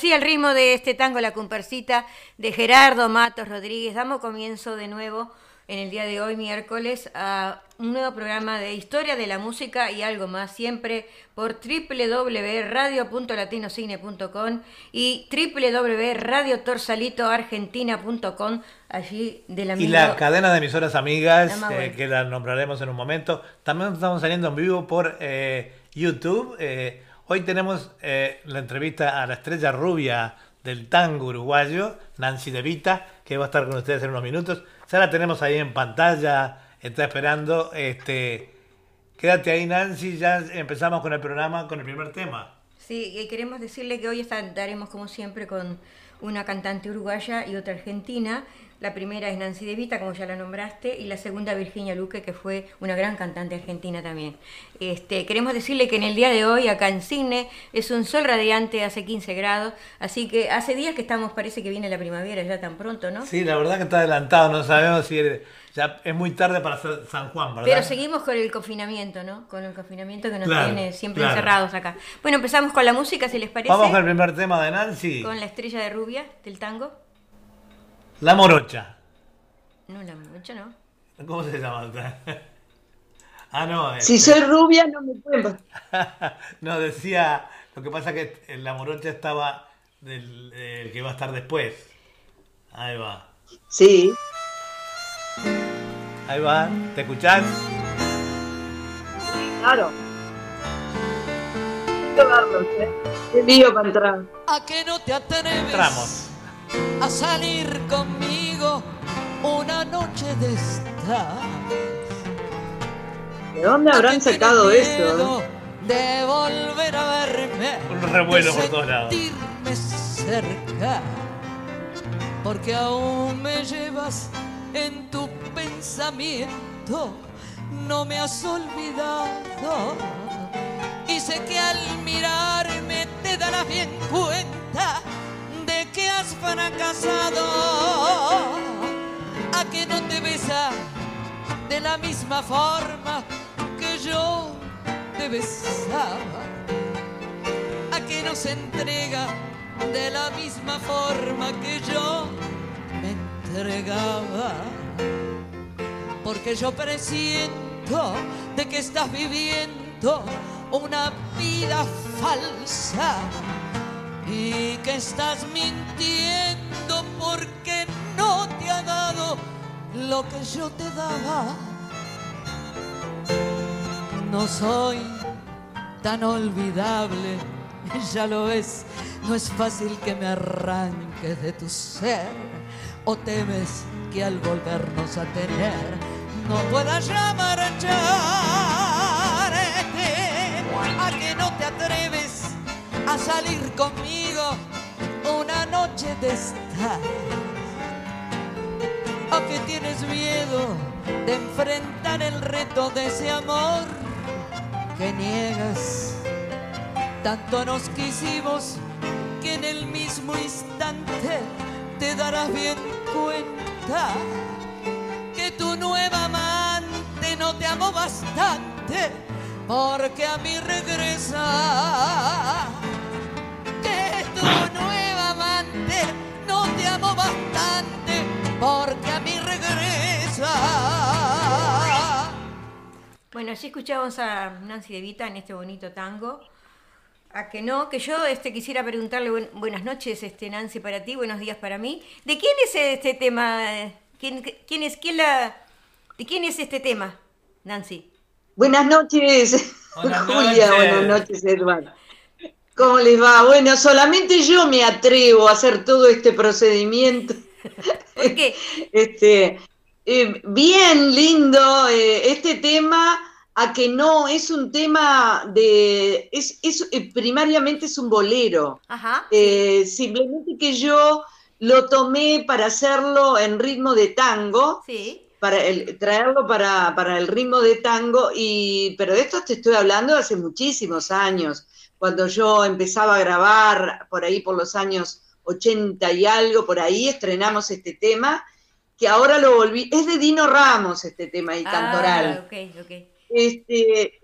así al ritmo de este tango La Cumpercita de Gerardo Matos Rodríguez, damos comienzo de nuevo en el día de hoy, miércoles, a un nuevo programa de historia de la música y algo más, siempre por www.radio.latinocine.com y www.radiotorsalitoargentina.com, allí de la Y la cadena de emisoras amigas, eh, que la nombraremos en un momento. También estamos saliendo en vivo por eh, YouTube. Eh, Hoy tenemos eh, la entrevista a la estrella rubia del tango uruguayo, Nancy De Vita, que va a estar con ustedes en unos minutos. Ya la tenemos ahí en pantalla, está esperando. Este, quédate ahí, Nancy, ya empezamos con el programa, con el primer tema. Sí, y queremos decirle que hoy estaremos, como siempre, con una cantante uruguaya y otra argentina. La primera es Nancy De Vita, como ya la nombraste, y la segunda Virginia Luque, que fue una gran cantante argentina también. Este, queremos decirle que en el día de hoy, acá en Cine, es un sol radiante, hace 15 grados, así que hace días que estamos, parece que viene la primavera ya tan pronto, ¿no? Sí, la verdad que está adelantado, no sabemos si ya es muy tarde para San Juan, ¿verdad? Pero seguimos con el confinamiento, ¿no? Con el confinamiento que nos tiene siempre encerrados acá. Bueno, empezamos con la música, si les parece. Vamos con el primer tema de Nancy. Con la estrella de rubia del tango. La morocha. No, la morocha no. ¿Cómo se llama? ah, no. Si este. soy rubia no me puedo. no, decía, lo que pasa es que la morocha estaba del que va a estar después. Ahí va. Sí. Ahí va, ¿te escuchás? Claro. ¿eh? Qué lío para entrar. ¿A qué no te atreves? Entramos a salir conmigo una noche de estar. ¿De dónde habrán sacado eso? De volver a verme. Un revuelo por todos lados. cerca. Porque aún me llevas en tu pensamiento. No me has olvidado. Y sé que al mirarme te darás bien cuenta que has fracasado, a que no te besa de la misma forma que yo te besaba, a que no se entrega de la misma forma que yo me entregaba, porque yo presiento de que estás viviendo una vida falsa y que estás mintiendo porque no te ha dado lo que yo te daba. No soy tan olvidable, ya lo es, no es fácil que me arranques de tu ser o temes que al volvernos a tener no puedas ya marcharte, a salir conmigo una noche de estar. ¿O que tienes miedo de enfrentar el reto de ese amor que niegas? Tanto nos quisimos que en el mismo instante te darás bien cuenta que tu nueva amante no te amó bastante porque a mí regresa tu nueva amante no te amo bastante porque a mí regresa. Bueno, así escuchamos a Nancy De Vita en este bonito tango. A que no, que yo este, quisiera preguntarle buenas noches, este, Nancy, para ti, buenos días para mí. ¿De quién es este tema? ¿Quién, quién es, quién la, ¿De quién es este tema, Nancy? Buenas noches, Julia, buenas noches, hermano. ¿Cómo les va? Bueno, solamente yo me atrevo a hacer todo este procedimiento. ¿Por qué? este, eh, bien lindo eh, este tema, a que no es un tema de, es, eh, primariamente es un bolero. Ajá. simplemente que yo lo tomé para hacerlo en ritmo de tango. Sí. Para el, traerlo para, para el ritmo de tango, y, pero de esto te estoy hablando hace muchísimos años cuando yo empezaba a grabar por ahí por los años 80 y algo, por ahí estrenamos este tema, que ahora lo volví, es de Dino Ramos este tema y ah, Cantoral. Okay, okay. este,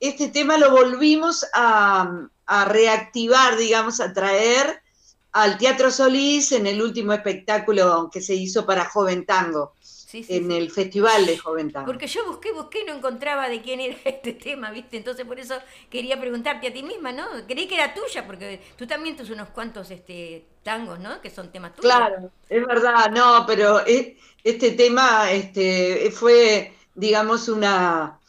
este tema lo volvimos a, a reactivar, digamos, a traer al Teatro Solís en el último espectáculo que se hizo para Joven Tango. En el Festival de Joven Tango. Porque yo busqué, busqué y no encontraba de quién era este tema, ¿viste? Entonces por eso quería preguntarte a ti misma, ¿no? Creí que era tuya, porque tú también tienes unos cuantos este, tangos, ¿no? Que son temas tuyos. Claro, es verdad, no, pero este tema este, fue, digamos, una,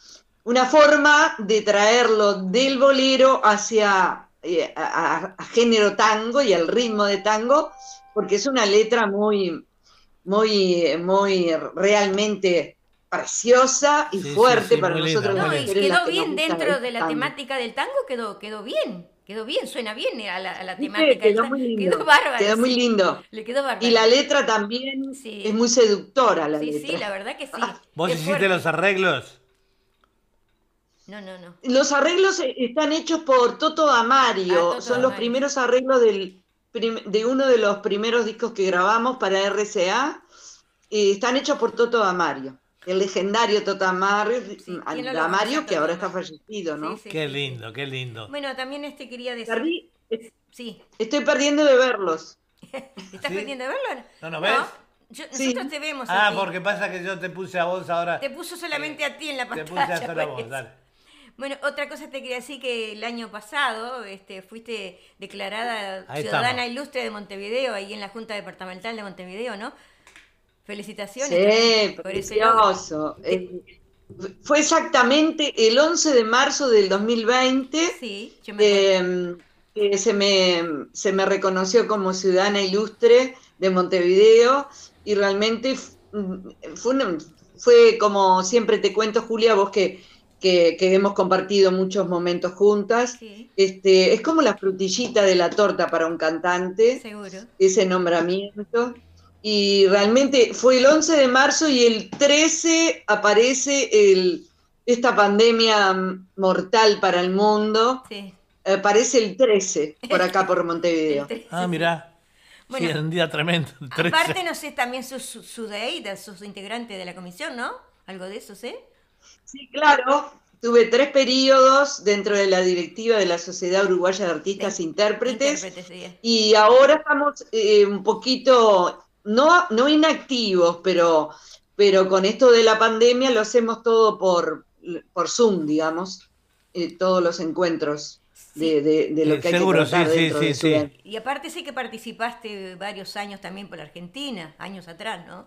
una forma de traerlo del bolero hacia eh, a, género tango y al ritmo de tango, porque es una letra muy, muy, muy realmente preciosa y fuerte para nosotros. No, y quedó bien dentro de la temática del tango, quedó, quedó bien. Quedó bien, suena bien a la, temática. quedó muy lindo. Quedó bárbaro. Quedó muy lindo. Le quedó bárbaro. Y la letra también es muy seductora. La sí, letra. sí, la verdad que sí. ¿Vos hiciste los arreglos? No, no, no. Los arreglos eh, están hechos por Toto Amario. Ah, Son los primeros arreglos del, de uno de los primeros discos que grabamos para RCA. Y están hechos por Toto Amario. El legendario Toto Amario, Amario que ahora está fallecido, ¿no? qué lindo, qué lindo. Bueno, también este quería decir. sí. Estoy perdiendo de verlos. ¿Estás perdiendo de verlos? No, ¿no ves? nosotros te vemos. Ah, porque pasa que yo te puse a vos ahora. Te puso solamente a ti en la pantalla. Te puse a solo a vos, dale. Bueno, otra cosa te quería decir que el año pasado este, fuiste declarada ciudadana ilustre de Montevideo, ahí en la Junta Departamental de Montevideo, ¿no? Felicitaciones. Sí, precioso. Eh, fue exactamente el 11 de marzo del 2020 sí, em, que se me, se me reconoció como ciudadana ilustre de Montevideo y realmente fue, fue como siempre te cuento, Julia, vos que que, hemos compartido muchos momentos juntas. Este, es como la frutillita de la torta para un cantante, ese nombramiento. Y realmente fue el 11 de marzo y el 13 aparece el, esta pandemia mortal para el mundo. Aparece el 13 por acá por Montevideo. Ah, mira. Bueno, un día tremendo. Aparte, no sé, también sus su, su sus integrantes de la comisión, ¿no? Algo de eso, ¿sí? Sí, claro. Tuve tres periodos dentro de la directiva de la Sociedad Uruguaya de Artistas e Intérpretes. Y ahora estamos eh, un poquito, no, no inactivos, pero, pero con esto de la pandemia lo hacemos todo por, por Zoom, digamos, eh, todos los encuentros. De, de, lo que hay que tratar sí, sí, sí, Y aparte sé que participaste varios años también por Argentina, años atrás, ¿no?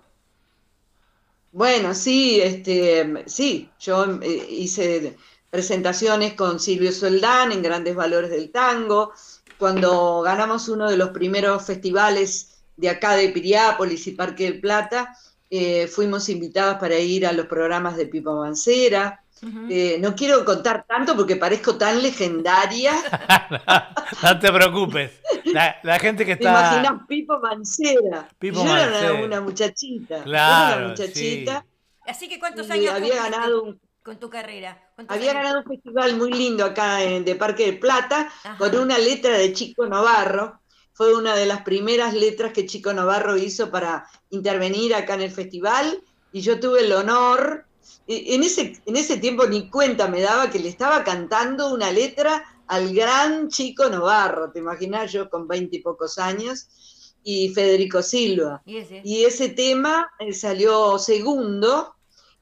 Bueno, sí, este, sí, yo eh, hice presentaciones con Silvio Soldán en Grandes Valores del Tango, cuando ganamos uno de los primeros festivales de acá de Piriápolis y Parque del Plata, eh, fuimos invitados para ir a los programas de Pipa Mancera. Eh, no quiero contar tanto porque parezco tan legendaria. no te preocupes. La, gente que está. ¿Te imaginas Pipo Mancera? Pipo Yo era una muchachita. Claro. Una muchachita. Así que ¿cuántos años había ganado con tu carrera? Había ganado un festival muy lindo acá en, de Parque del Plata con una letra de Chico Navarro. Fue una de las primeras letras que Chico Navarro hizo para intervenir acá en el festival y yo tuve el honor en ese, en ese tiempo ni cuenta me daba que le estaba cantando una letra al gran Chico Novarro, te imaginas yo con veinte y pocos años, y Federico Silva. ¿Y, ese? tema eh, salió segundo,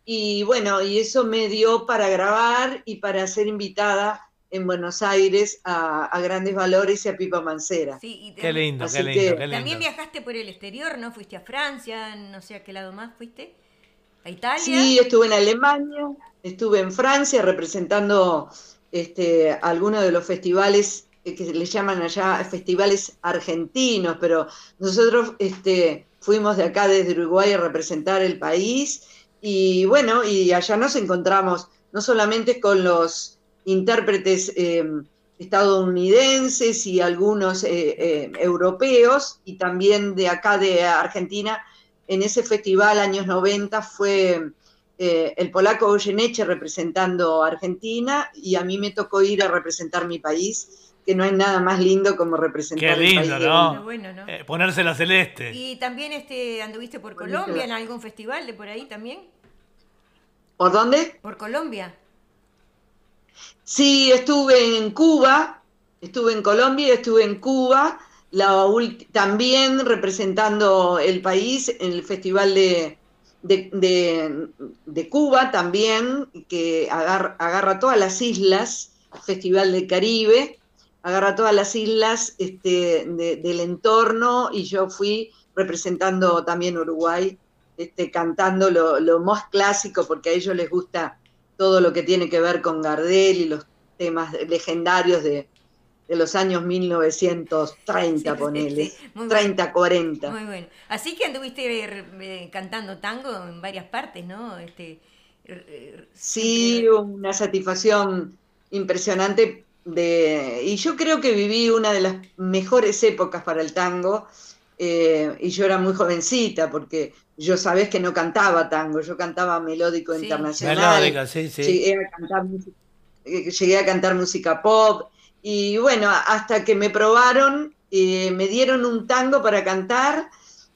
y bueno, y eso me dio para grabar y para ser invitada en Buenos Aires a, Grandes Valores y a Pipa Mancera. qué lindo, qué lindo, qué lindo. También viajaste por el exterior, ¿no? Fuiste a Francia, no sé a qué lado más fuiste. ¿A Italia? Sí, estuve en Alemania, estuve en Francia representando este, algunos de los festivales eh, que le llaman allá festivales argentinos, pero nosotros este, fuimos de acá desde Uruguay a representar el país y bueno, y allá nos encontramos no solamente con los intérpretes eh, estadounidenses y algunos eh, europeos y también de acá de Argentina en ese festival años 90 fue eh, el polaco Goyeneche representando a Argentina y a mí me tocó ir a representar mi país, que no hay nada más lindo como representar Qué lindo, el país. ¿no? Eh, ponerse la celeste. Y también este, anduviste por Colombia en algún festival de por ahí también. ¿Por dónde? Por Colombia. Sí, estuve en Cuba, estuve en Colombia, estuve en Cuba, la, también representando el país en el Festival de, de, Cuba también, que agarra, agarra, todas las islas, Festival del Caribe, agarra todas las islas este, del entorno y yo fui representando también Uruguay, este, cantando lo, lo, más clásico, porque a ellos les gusta todo lo que tiene que ver con Gardel y los temas legendarios de, de los años 1930, ponele, 30, 40. Muy bueno. Así que anduviste eh, eh, cantando tango en varias partes, ¿no? Este, sí, una satisfacción impresionante de, y yo creo que viví una de las mejores épocas para el tango, eh, y yo era muy jovencita, porque yo sabés que no cantaba tango, yo cantaba melódico internacional. Melódico, sí, sí. Llegué a cantar, llegué a cantar música pop, y bueno, hasta que me probaron, eh, me dieron un tango para cantar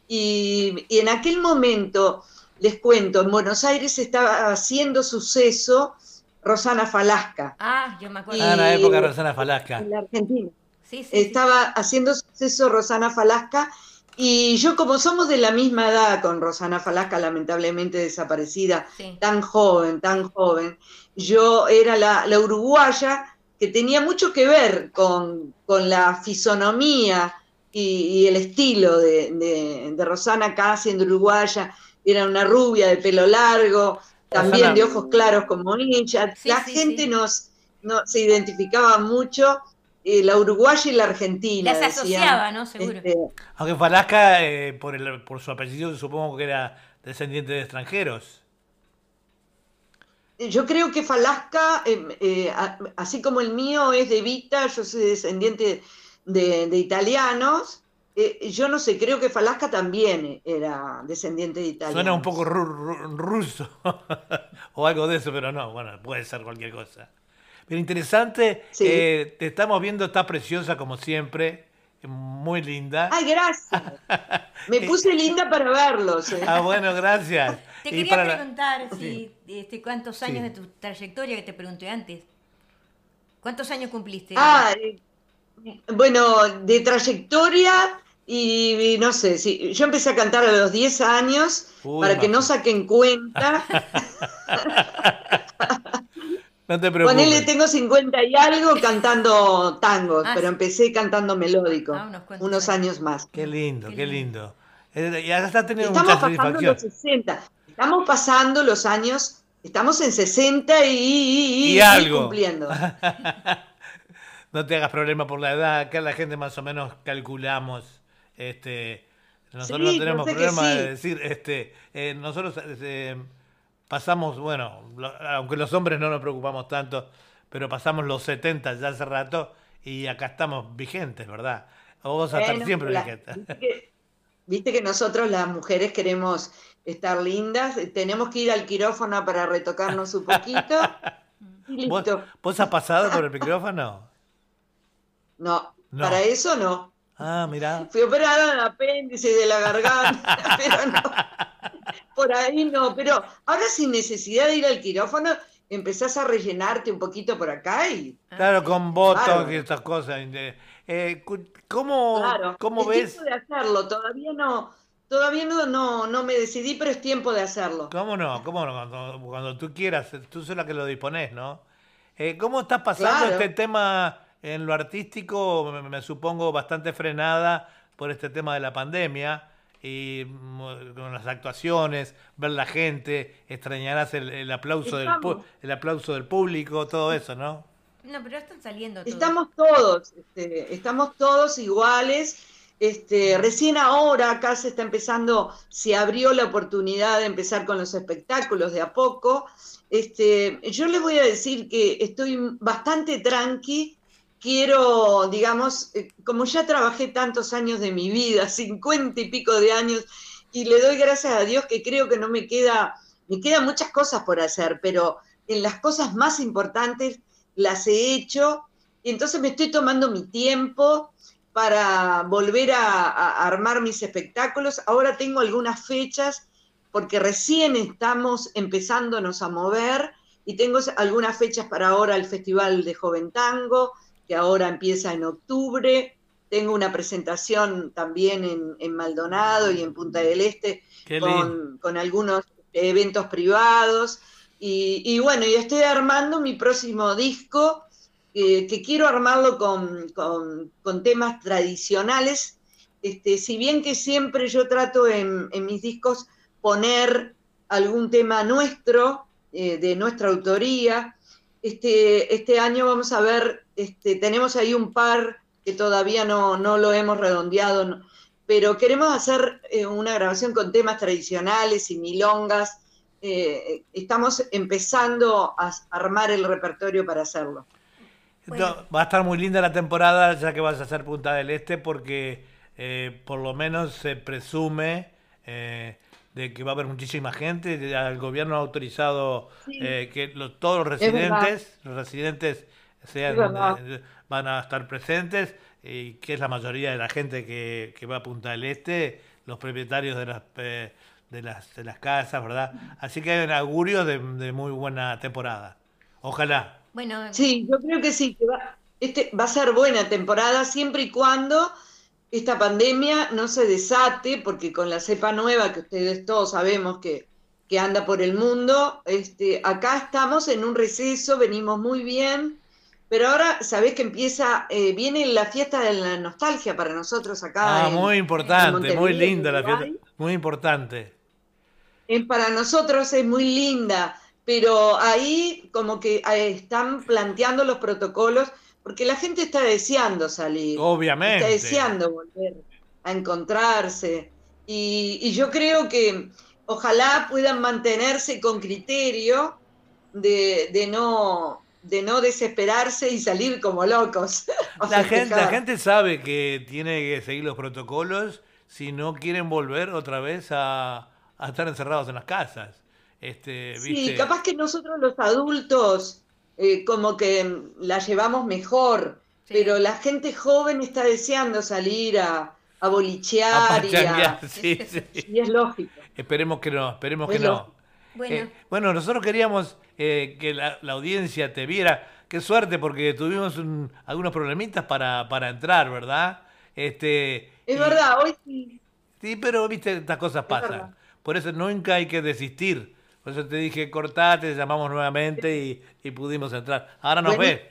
y, en aquel momento, les cuento, en Buenos Aires estaba haciendo suceso Rosana Falasca. Ah, yo me acuerdo. ah, la época de Rosana Falasca. En la Argentina. Sí, sí, estaba haciendo suceso Rosana Falasca y yo como somos de la misma edad con Rosana Falasca, lamentablemente desaparecida, tan joven, tan joven, yo era la, la uruguaya que tenía mucho que ver con, la fisonomía y, el estilo de, Rosana acá, siendo uruguaya, era una rubia de pelo largo, también de ojos claros como ella. la gente Nos, se identificaba mucho, eh, la uruguaya y la argentina. Las asociaba, ¿no? Seguro. Este, Aunque Falasca, eh, por, el, por su apellido, supongo que era descendiente de extranjeros. Yo creo que Falasca, em, eh, así como el mío es de Vita, yo soy descendiente de, italianos, eh, yo no sé, creo que Falasca también era descendiente de italianos. Suena un poco ruso o algo de eso, pero no, bueno, puede ser cualquier cosa. Pero interesante, eh, te estamos viendo, está preciosa como siempre, muy linda. Ay, gracias. Me puse linda para verlos. Ah, bueno, gracias. Te quería preguntar si, este, cuántos años de tu trayectoria que te pregunté antes. ¿Cuántos años cumpliste? Ah, eh, bueno, de trayectoria y, no sé, si yo empecé a cantar a los 10 años para que no saquen cuenta. no te preocupes. Ponele, tengo 50 y algo cantando tangos, ah, pero empecé cantando melódico ah, unos, años. más. Qué lindo, qué, lindo. Eh, y ahora está teniendo Estamos pasando los 60. Estamos pasando los años, estamos en 60 y, y, algo. cumpliendo. no te hagas problema por la edad, acá la gente más o menos calculamos. Este, nosotros no tenemos problema de decir, este, eh, nosotros este, pasamos, bueno, aunque los hombres no nos preocupamos tanto, pero pasamos los 70 ya hace rato y acá estamos vigentes, ¿verdad? O vos a estar siempre vigentes. Viste que nosotros las mujeres queremos estar lindas, tenemos que ir al quirófano para retocarnos un poquito. ¿Vos, has pasado por el micrófono? No, para eso no. Ah, mira. Fui operada del apéndice de la garganta, pero no. Por ahí no, pero ahora sin necesidad de ir al quirófano, empezás a rellenarte un poquito por acá y... Claro, con votos y estas cosas. Eh, ¿Cómo, claro, ¿cómo es ves? De hacerlo, todavía no, todavía no, no, no me decidí, pero es tiempo de hacerlo. ¿Cómo no? ¿Cómo no? Cuando, tú quieras, tú sos la que lo dispones, ¿no? Eh, ¿Cómo estás pasando este tema en lo artístico? Me, supongo bastante frenada por este tema de la pandemia y con las actuaciones, ver la gente, extrañarás el, aplauso del el aplauso del público, todo eso, ¿no? No, pero están saliendo todos. Estamos todos, este, estamos todos iguales. Este, recién ahora acá se está empezando, se abrió la oportunidad de empezar con los espectáculos de a poco. Este, yo les voy a decir que estoy bastante tranqui. Quiero, digamos, eh, como ya trabajé tantos años de mi vida, cincuenta y pico de años, y le doy gracias a Dios que creo que no me queda, me quedan muchas cosas por hacer, pero en las cosas más importantes las he hecho y entonces me estoy tomando mi tiempo para volver a, armar mis espectáculos. Ahora tengo algunas fechas porque recién estamos empezándonos a mover, y tengo algunas fechas para ahora el Festival de Joven Tango, que ahora empieza en octubre. Tengo una presentación también en, Maldonado y en Punta del Este con, algunos eventos privados. Y, bueno, y estoy armando mi próximo disco, eh, que quiero armarlo con, temas tradicionales. Este, si bien que siempre yo trato en, mis discos poner algún tema nuestro, eh, de nuestra autoría. Este, este año vamos a ver, este, tenemos ahí un par que todavía no, no lo hemos redondeado, pero queremos hacer eh, una grabación con temas tradicionales y milongas. Estamos empezando a armar el repertorio para hacerlo. Va a estar muy linda la temporada ya que vas a hacer Punta del Este porque por lo menos se presume de que va a haber muchísima gente. El gobierno ha autorizado eh, que todos los residentes, los residentes sean, eh, van a estar presentes y que es la mayoría de la gente que, va a Punta del Este, los propietarios de las, eh, de las, de las casas, ¿verdad? Así que hay un augurio de, muy buena temporada. Ojalá. Bueno, sí, yo creo que sí, que va, este, va a ser buena temporada siempre y cuando esta pandemia no se desate, porque con la cepa nueva que ustedes todos sabemos que, anda por el mundo, este, acá estamos en un receso, venimos muy bien, pero ahora sabés que empieza, eh, viene la fiesta de la nostalgia para nosotros acá. Ah, muy importante, muy linda la fiesta, muy importante. para nosotros es muy linda, pero ahí como que eh, están planteando los protocolos porque la gente está deseando salir. Obviamente. Está deseando volver a encontrarse. Y, yo creo que ojalá puedan mantenerse con criterio de, no de no desesperarse y salir como locos. La gente, la gente sabe que tiene que seguir los protocolos si no quieren volver otra vez a, estar encerrados en las casas. Este, Sí, capaz que nosotros los adultos eh, como que la llevamos mejor, pero la gente joven está deseando salir a, a bolichear y, a, sí, y es lógico. Esperemos que no, esperemos que no. Bueno. Eh, bueno, nosotros queríamos eh, que la, audiencia te viera. Qué suerte, porque tuvimos algunos problemitas para, para entrar, ¿verdad? Este, es verdad, hoy sí. Sí, pero viste, estas cosas pasan. Por eso nunca hay que desistir. Por eso te dije, cortate, te llamamos nuevamente y, pudimos entrar. Ahora nos ves.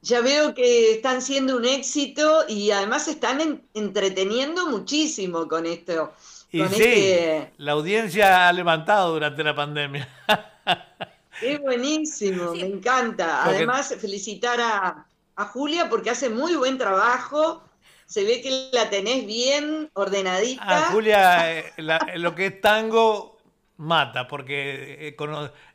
Ya veo que están siendo un éxito y además están entreteniendo muchísimo con esto. Y sí, este la audiencia ha levantado durante la pandemia. Es buenísimo, me encanta. Además, felicitar a, Julia porque hace muy buen trabajo. Se ve que la tenés bien ordenadita. Ah, Julia, eh, lo que es tango, mata, porque eh,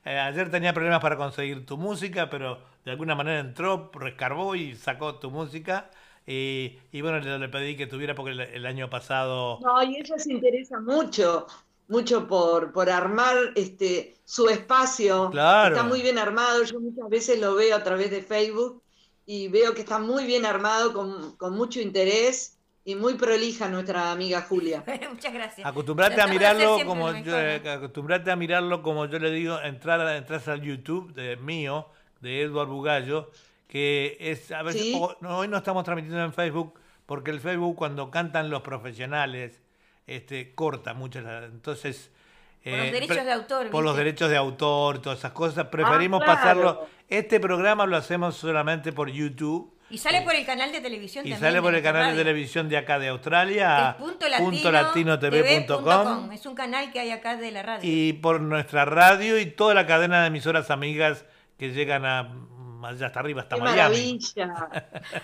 eh, ayer tenía problemas para conseguir tu música, pero de alguna manera entró, rescarbó y sacó tu música. Y, bueno, le, pedí que tuviera porque el, año pasado... No, y ella se interesa mucho, mucho por, por armar este su espacio. Claro. Está muy bien armado, yo muchas veces lo veo a través de Facebook y veo que está muy bien armado, con, con mucho interés y muy prolija nuestra amiga Julia. Muchas gracias. Acostumbrate a mirarlo como yo, acostumbrate a mirarlo como yo le digo, entrar entras al YouTube de mío, de Eduardo Bugallo, que es a veces hoy no estamos transmitiendo en Facebook porque el Facebook cuando cantan los profesionales este corta mucho entonces por los eh, derechos de autor. Por los derechos de autor, todas esas cosas. Preferimos ah, pasarlo. Este programa lo hacemos solamente por YouTube y sale por el canal de televisión y sale por el canal de televisión de acá de Australia, punto latino, TV.com. Es un canal que hay acá de la radio. Y por nuestra radio y toda la cadena de emisoras amigas que llegan a allá hasta arriba, hasta Qué maravilla.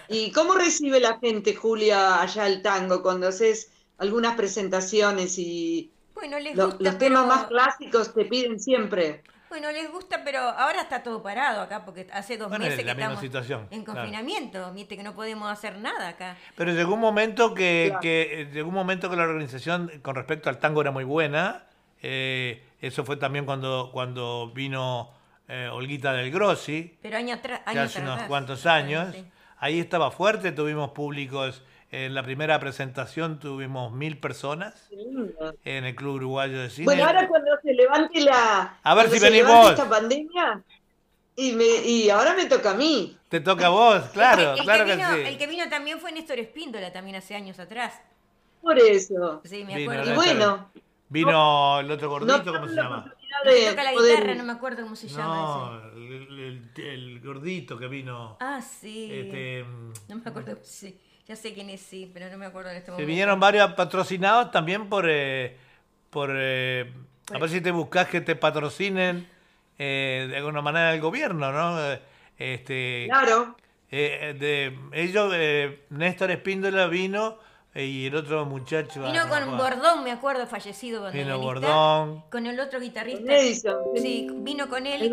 ¿Y cómo recibe la gente, Julia, allá el tango cuando haces algunas presentaciones y bueno, les los, los temas más clásicos te piden siempre? Bueno, les gusta, pero ahora está todo parado acá porque hace dos meses que estamos en confinamiento, viste que no podemos hacer nada acá. Pero llegó un momento que, que llegó un momento que la organización con respecto al tango era muy buena. Eh, eso fue también cuando cuando vino eh, Olguita del Grossi. Pero año atrás, hace unos cuantos años. Ahí estaba fuerte, tuvimos públicos en la primera presentación tuvimos mil personas en el Club Uruguayo de Cine. Bueno, ahora cuando se levante la a ver si esta pandemia y, me, y ahora me toca a mí. Te toca a vos, claro, claro que, vino, sí. El que vino también fue Néstor Espíndola, también hace años atrás. Por eso. Sí, me acuerdo. y bueno. Vino el otro gordito, ¿cómo se llama? toca la guitarra, no me acuerdo cómo se llama. No, el, gordito que vino. Ah, sí. Este, no me acuerdo, sí. Ya sé quién es, sí, pero no me acuerdo en este momento. Se vinieron varios patrocinados también por. Eh, por eh, a ver si te buscas que te patrocinen eh, de alguna manera el gobierno, ¿no? Este, claro. de, ellos, Néstor Espíndola vino y el otro muchacho. Vino ah, con Bordón, me acuerdo, fallecido. Vino Bordón. Con el otro guitarrista. Sí, vino con él.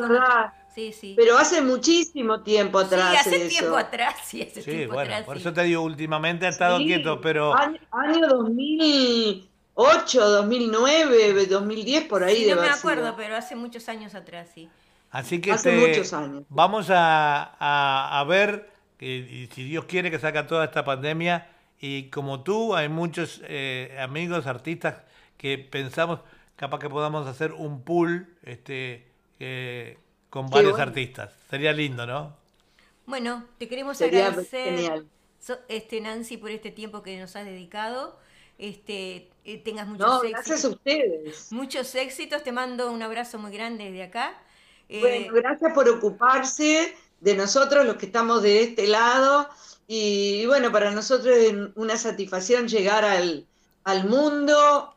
Sí, sí. Pero hace muchísimo tiempo atrás. Sí, hace tiempo atrás, sí, hace sí, bueno, Por eso te digo, últimamente ha estado quieto, pero. Año, año 2008, 2009, 2010, por ahí. Sí, no me acuerdo, pero hace muchos años atrás, sí. Así que hace muchos años. vamos a, a, a ver, que, si Dios quiere que saca toda esta pandemia y como tú, hay muchos eh, amigos, artistas que pensamos capaz que podamos hacer un pool este, eh, con varios artistas. Sería lindo, ¿no? Bueno, te queremos agradecer, este, Nancy, por este tiempo que nos has dedicado. Este, eh, tengas muchos no, Gracias a ustedes. Muchos éxitos. Te mando un abrazo muy grande desde acá. bueno, gracias por ocuparse de nosotros, los que estamos de este lado. Y bueno, para nosotros es una satisfacción llegar al, mundo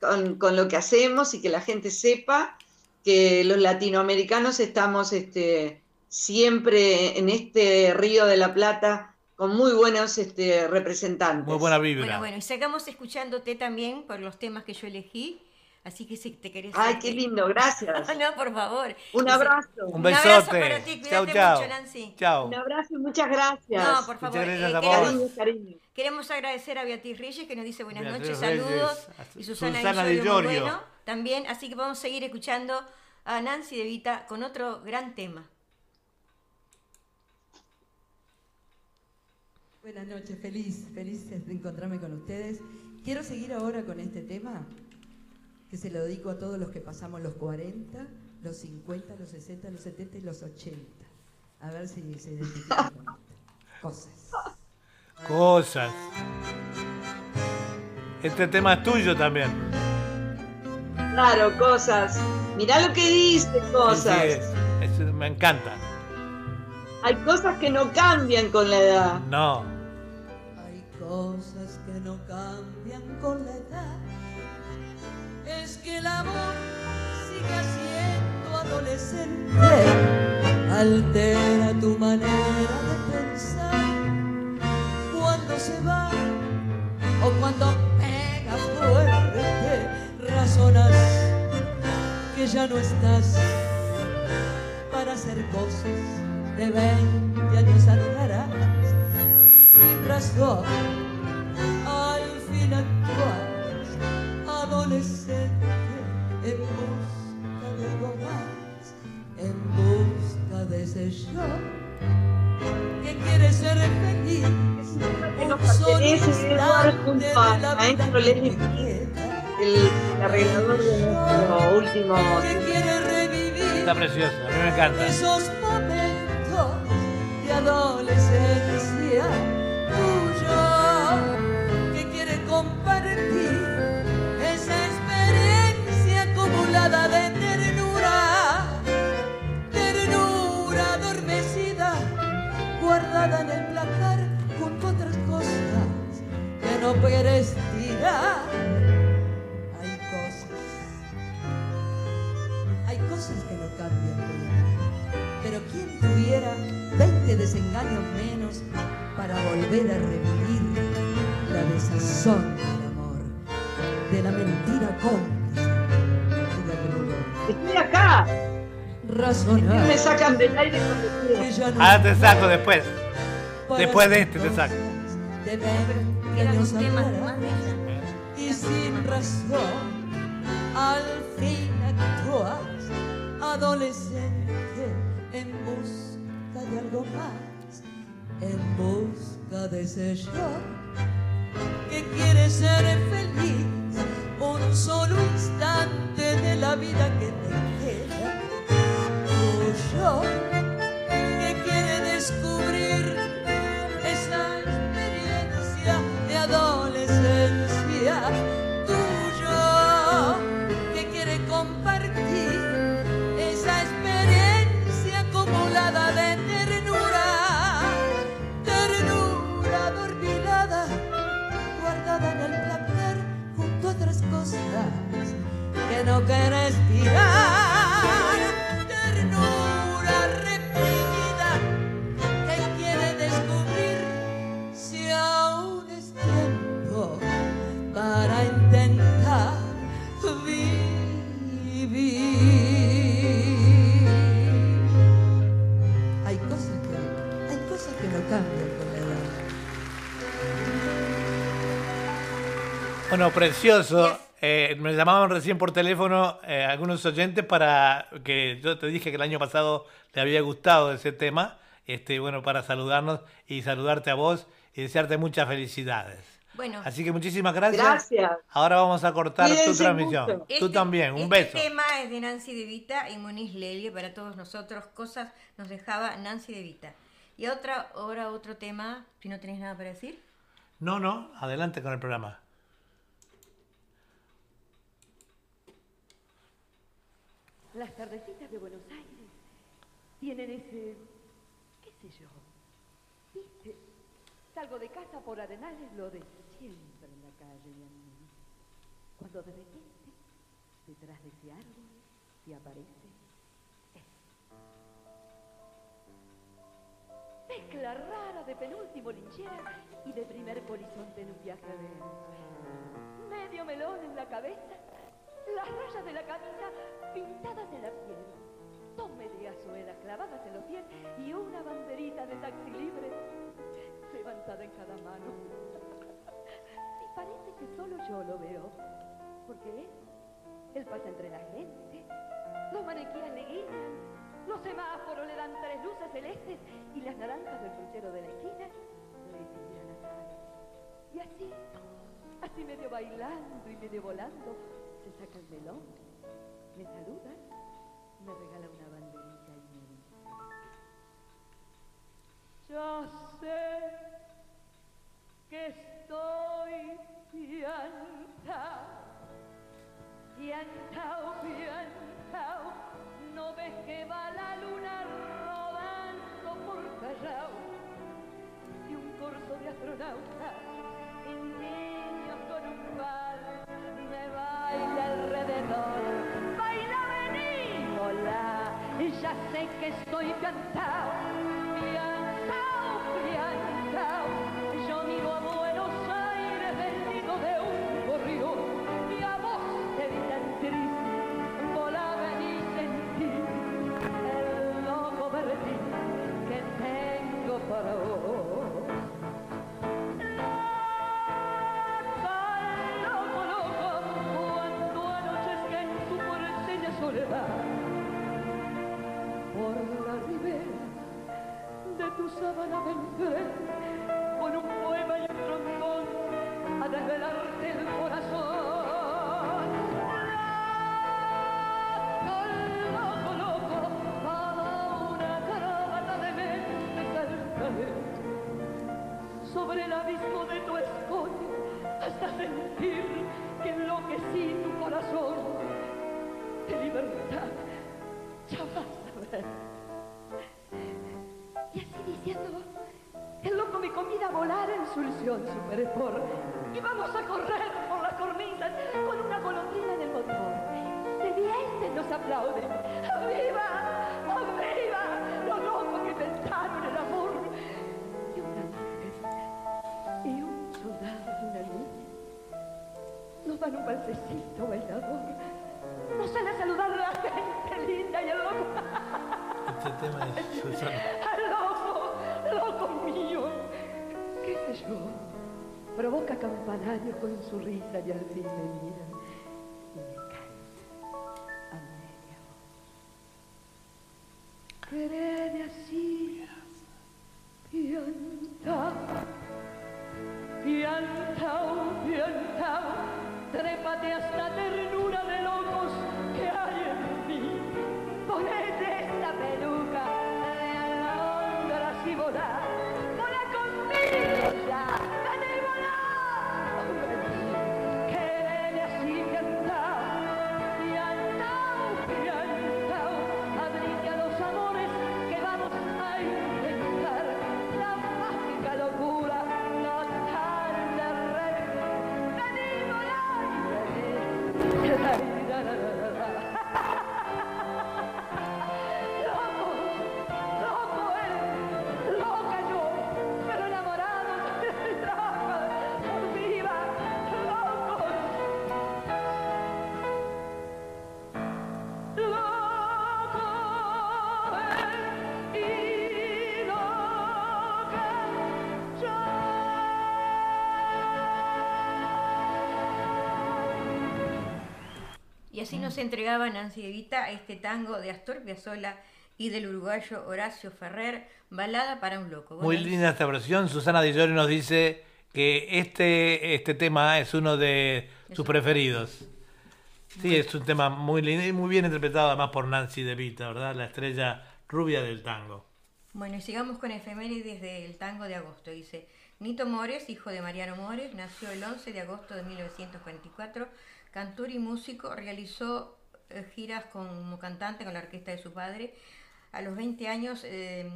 con, lo que hacemos y que la gente sepa que los latinoamericanos estamos este, siempre en este río de la Plata con muy buenos este, representantes. Muy buena vibra. Bueno, bueno, y sigamos escuchándote también por los temas que yo elegí. Así que si te querés. Ay, qué lindo, gracias. no, por favor. Un abrazo. Un besote. Un abrazo para ti, cuídate chau, mucho, Nancy. Un abrazo y muchas gracias. No, por favor. Muchas gracias eh, Cariño, cariño. Queremos agradecer a Beatriz Reyes que nos dice buenas noches, saludos. Y Susana, Susana de Giorgio. Bueno, también, así que vamos a seguir escuchando a Nancy De Vita con otro gran tema. Buenas noches, feliz, feliz de encontrarme con ustedes. Quiero seguir ahora con este tema que se lo dedico a todos los que pasamos los 40, los 50, los 60, los 70 y los 80. A ver si se identifican con Cosas. Cosas. Este tema es tuyo también. Claro, cosas. Mirá lo que dice, cosas. me encanta. Hay cosas que no cambian con la edad. No. Hay cosas que no cambian con la edad es que el amor sigue siendo adolescente, altera tu manera de pensar cuando se va o cuando pega fuerte, razonas que ya no estás para hacer cosas de 20 años atrás, sin razón, al fin actual adolescente en busca de algo más, en busca de ese yo que quiere ser feliz. Un solo instante de la vida el arreglador de nuestro último. Está precioso, a mí me encanta. Esos momentos de adolescencia tuyo que quiere compartir de ternura, ternura adormecida, guardada en el placar junto a otras cosas que no puedes tirar. Cosas que no cambian, pero ¿quién tuviera 20 desengaños menos para volver a revivir la desazón del amor, de la mentira cómplice? Estoy acá. Razonar. Me sacan del aire cuando Ahora te saco después. Después de este te saco. De ver los temas y sin razón al fin actúas adolescente en busca de algo más en busca de ese yo que quiere ser feliz un solo instante de la vida que te queda. Tu yo que quiere descubrir que no quieres tirar, ternura reprimida que quiere descubrir si aún es tiempo para intentar vivir. Hay cosas que, hay cosas que no cambian con la edad. Bueno, precioso. Eh, me llamaban recién por teléfono eh, algunos oyentes para que yo te dije que el año pasado te había gustado ese tema, este, bueno, para saludarnos y saludarte a vos y desearte muchas felicidades. Bueno, así que muchísimas gracias. Gracias. Ahora vamos a cortar tu transmisión. Tú este, también, un este beso. Este tema es de Nancy De Vita y Moniz Lelie para todos nosotros. Cosas nos dejaba Nancy De Vita. Y otra, ahora otro tema, si no tenés nada para decir. No, no, adelante con el programa. Las tardecitas de Buenos Aires tienen ese, qué sé yo, viste, salgo de casa por Arenales, lo de siempre en la calle en mí. Cuando de repente, detrás de ese árbol, te aparece Mezcla rara de penúltimo linchera y de primer polizonte en un viaje de Medio melón en la cabeza las rayas de la camisa pintadas en la piel, dos medias suelas clavadas en los pies y una banderita de taxi libre levantada en cada mano. y parece que solo yo lo veo, porque él, pasa entre la gente, los manequíes le guían, los semáforos le dan tres luces celestes y las naranjas del crucero de la esquina le tiran alas. Y así, así medio bailando y medio volando, saca el melón, me saluda, me regala una banderita y me dice, yo sé que estoy piantao, piantao, piantao, no ves que va la luna rodando por Callao y un corso de astronautas en niños con un palo ya sé que estoy cantado, Y vamos a correr por las cornisas con una golondrina en el motor. De dientes nos aplauden. ¡Arriba! ¡Arriba! Los locos que pensaron el amor. Y una mujer y un soldado y una niña nos dan un balsecito bailador no sale a saludar a la gente linda y el loco. Este tema es Susana. Al loco, loco mío. ¿Qué sé yo? Provoca campanario con su risa y al fin me mira nos entregaba Nancy Evita este tango de Astor Piazzolla y del uruguayo Horacio Ferrer, Balada para un loco. Muy linda esta versión. Susana Di nos dice que este, este tema es uno de sus preferidos. Sí, es un tema muy lindo y muy bien interpretado además por Nancy De Vita, ¿verdad? La estrella rubia del tango. Bueno, y sigamos con efemérides del tango de agosto. Dice, Nito Mores, hijo de Mariano Mores, nació el 11 de agosto de 1944 Cantor y músico, realizó eh, giras como cantante con la orquesta de su padre. A los 20 años eh,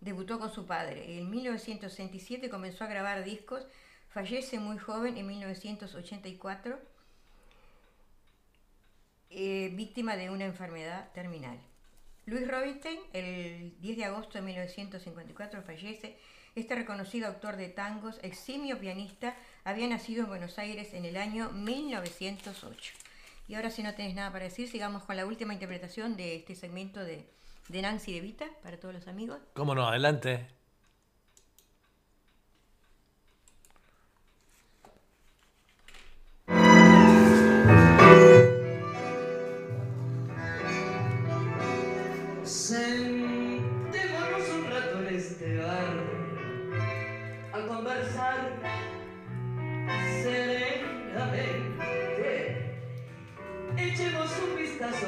debutó con su padre. En 1967 comenzó a grabar discos. Fallece muy joven en 1984, eh, víctima de una enfermedad terminal. Luis Robinstein, el 10 de agosto de 1954, fallece. Este reconocido autor de tangos, eximio pianista, había nacido en Buenos Aires en el año 1908. Y ahora si no tenés nada para decir, sigamos con la última interpretación de este segmento de, de Nancy de Vita para todos los amigos. ¿Cómo no? Adelante.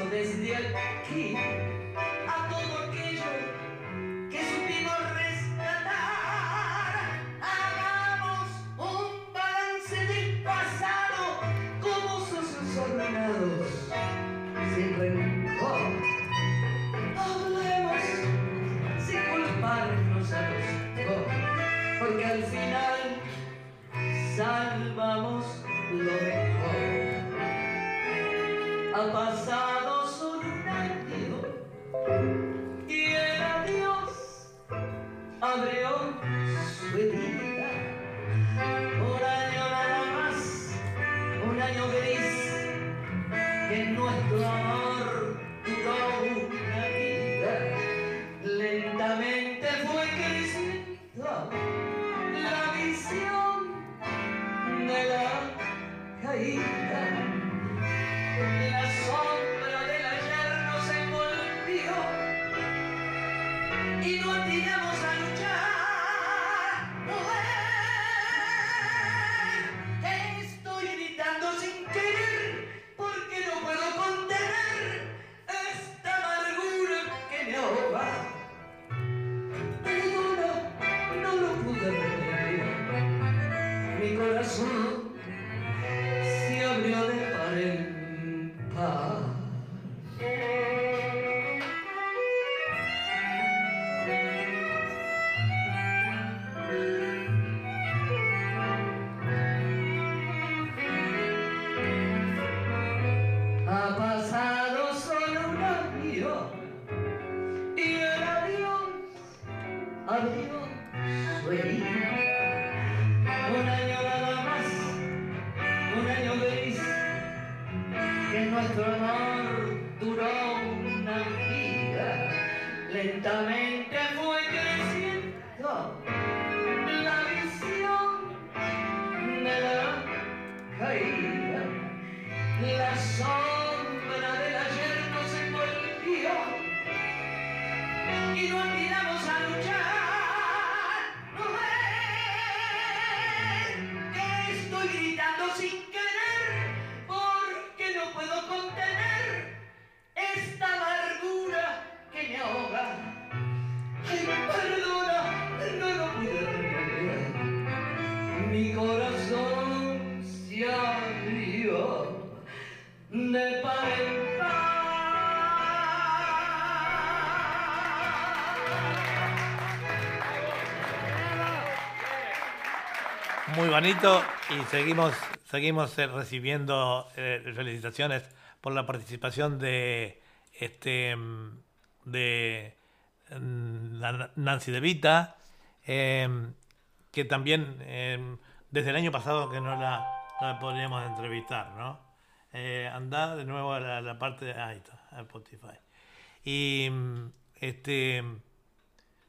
Desde aquí a y seguimos, seguimos eh, recibiendo eh, felicitaciones por la participación de este de mm, Nancy De Vita, em, que también em, desde el año pasado que no la, podríamos entrevistar, ¿no? Eh, de nuevo a la, parte de ahí está, a Spotify. Y este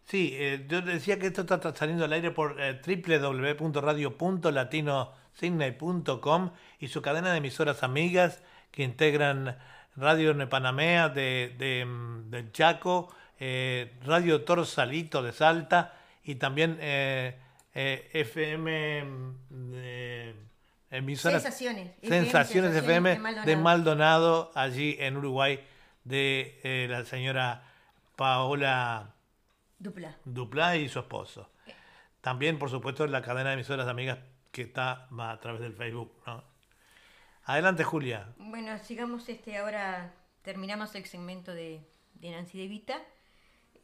Sí, eh, yo decía que esto está saliendo al aire por eh, y su cadena de emisoras amigas que integran Radio Nepanamea de, de, mm, del Chaco, eh, Radio Torsalito de Salta y también FM emisoras Sensaciones, Sensaciones FM, de, Maldonado. de Maldonado allí en Uruguay de la señora Paola Dupla. Dupla y su esposo. También, por supuesto, la cadena de emisoras amigas que está a través del Facebook, ¿no? Adelante, Julia. Bueno, sigamos este ahora, terminamos el segmento de, Nancy De Vita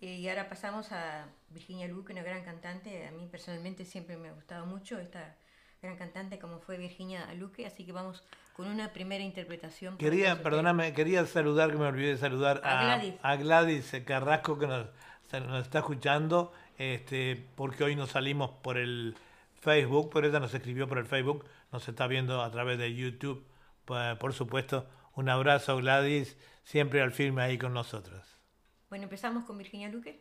eh, y ahora pasamos a Virginia Luque, una gran cantante. A mí personalmente siempre me ha gustado mucho esta gran cantante como fue Virginia Luque, así que vamos con una primera interpretación. Quería, perdóname, quería saludar, que me olvidé de saludar a, a Gladys. a Gladys Carrasco que nos nos está escuchando, este, porque hoy nos salimos por el Facebook, por ella nos escribió por el Facebook, nos está viendo a través de YouTube, pues, por supuesto. Un abrazo, Gladys, siempre al firme ahí con nosotros. Bueno, empezamos con Virginia Luque.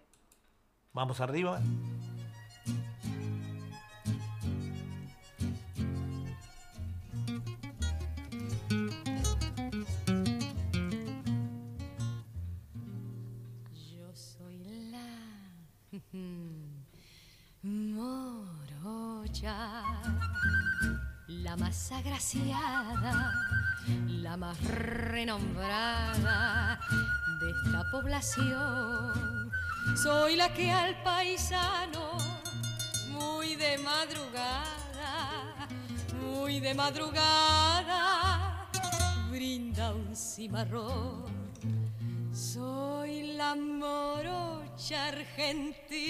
Vamos arriba. Morocha, la más agraciada, la más renombrada de esta población. Soy la que al paisano, muy de madrugada, muy de madrugada, brinda un cimarrón. Soy la morocha argentina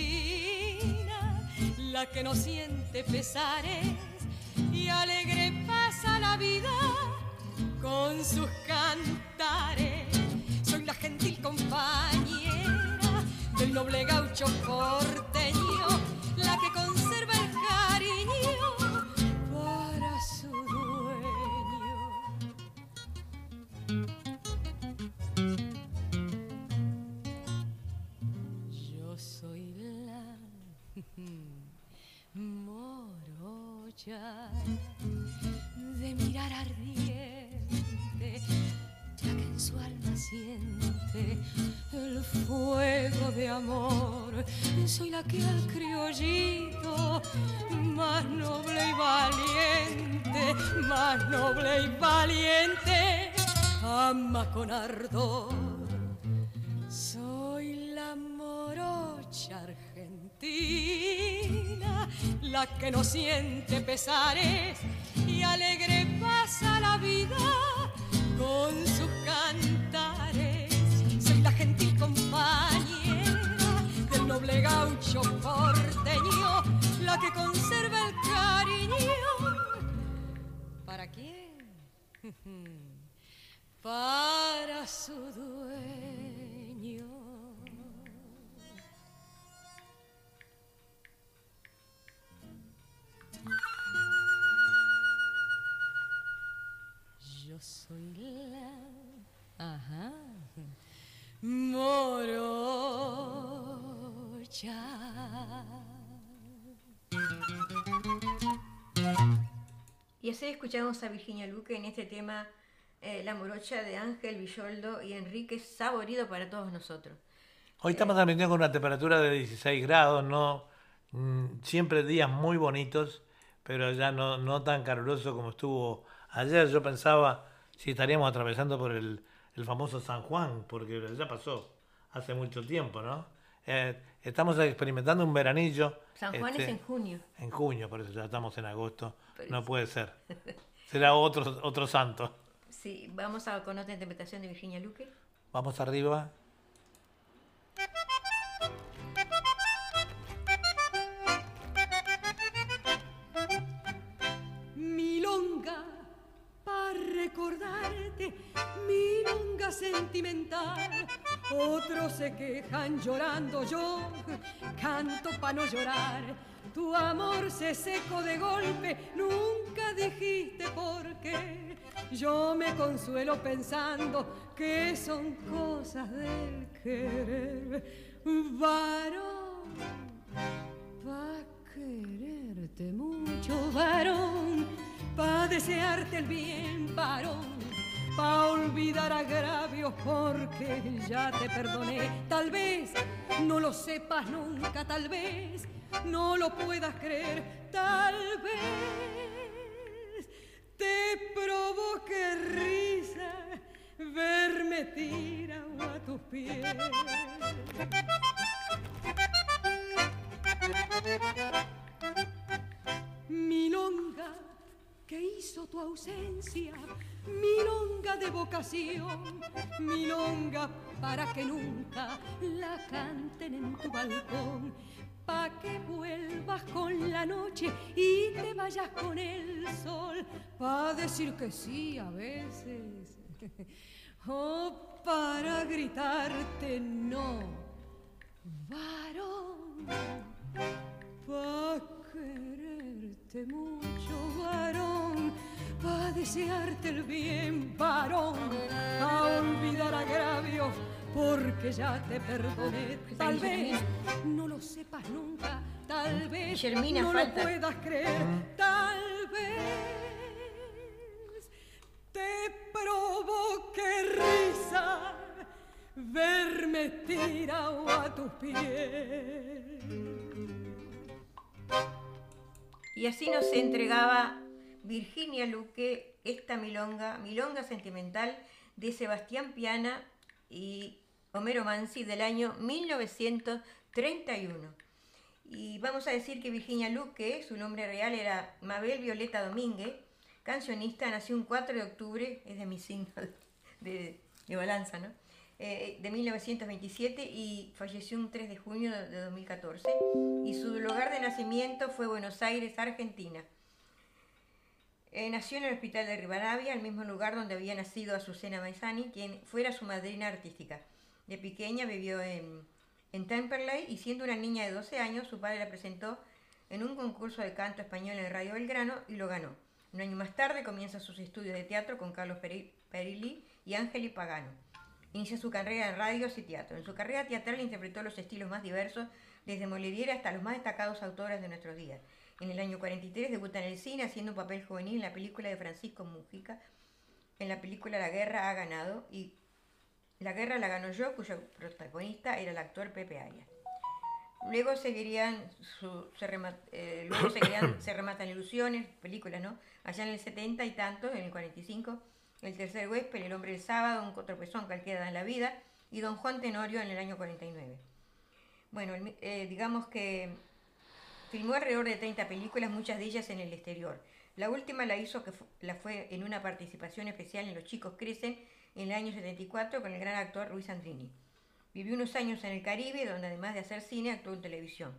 la que no siente pesares y alegre pasa la vida con sus cantares. Soy la gentil compañera del noble gaucho porteño, la que conserva de mirar ardiente, ya que en su alma siente el fuego de amor. Soy la que al criollito, más noble y valiente, más noble y valiente, ama con ardor. La que no siente pesares y alegre pasa la vida con sus cantares. Soy la gentil compañera del noble gaucho porteño, la que conserva el cariño. ¿Para quién? Para su dueño. Morocha. Y así escuchamos a Virginia Luque en este tema eh, La morocha de Ángel Villoldo y Enrique Saborido para todos nosotros. Hoy estamos transmitiendo con una temperatura de 16 grados, ¿no? Mm, siempre días muy bonitos, pero ya no, no tan caluroso como estuvo ayer. Yo pensaba si estaríamos atravesando por el, el famoso San Juan, porque ya pasó hace mucho tiempo, ¿no? Eh, estamos experimentando un veranillo. San Juan es este, en junio. En junio, por eso ya estamos en agosto. no puede ser. Será otro, otro santo. Sí, vamos a, con otra interpretación de Virginia Luque. Vamos arriba. recordarte mi longa sentimental. Otros se quejan llorando, yo canto para no llorar. Tu amor se secó de golpe, nunca dijiste por qué. Yo me consuelo pensando que son cosas del querer. Varón, va quererte mucho, varón pa' desearte el bien, varón pa' olvidar agravios porque ya te perdoné. Tal vez no lo sepas nunca, tal vez no lo puedas creer, tal vez te provoque risa verme tirado a tus pies. Milonga ¿Qué hizo tu ausencia, milonga de vocación, milonga para que nunca la canten en tu balcón, pa' que vuelvas con la noche y te vayas con el sol, pa' decir que sí a veces, o para gritarte no, varón, pa' quererte mucho, varón, para desearte el bien, varón, a olvidar agravios, porque ya te perdoné. Tal vez no lo sepas nunca, tal vez no lo puedas creer, tal vez te provoque risa verme tirado a tus pies. Y así nos entregaba Virginia Luque esta milonga, milonga sentimental de Sebastián Piana y Homero Mansi del año 1931. Y vamos a decir que Virginia Luque, su nombre real era Mabel Violeta Domínguez, cancionista, nació un 4 de octubre, es de mi signo de, de balanza, ¿no? Eh, de 1927 y falleció un 3 de junio de 2014 y su lugar de nacimiento fue Buenos Aires, Argentina. Eh, nació en el Hospital de Rivadavia, el mismo lugar donde había nacido Azucena Maizani, quien fuera su madrina artística. De pequeña vivió en, en Temperley y siendo una niña de 12 años, su padre la presentó en un concurso de canto español en Radio Belgrano y lo ganó. Un año más tarde comienza sus estudios de teatro con Carlos Perilli y Ángeli Pagano. Inicia su carrera en radios y teatro. En su carrera teatral interpretó los estilos más diversos, desde Molière hasta los más destacados autores de nuestros días. En el año 43 debuta en el cine haciendo un papel juvenil en la película de Francisco Mujica. En la película La Guerra ha ganado y La Guerra la ganó yo, cuyo protagonista era el actor Pepe Arias. Luego seguirían, se, eh, luego seguirían Se rematan ilusiones, películas, ¿no? Allá en el 70 y tanto, en el 45 el tercer huésped, El hombre del sábado, Un tropezón cualquiera en la vida, y Don Juan Tenorio en el año 49. Bueno, eh, digamos que filmó alrededor de 30 películas, muchas de ellas en el exterior. La última la hizo, que la fue en una participación especial en Los chicos crecen en el año 74 con el gran actor Luis Andrini. Vivió unos años en el Caribe, donde además de hacer cine, actuó en televisión.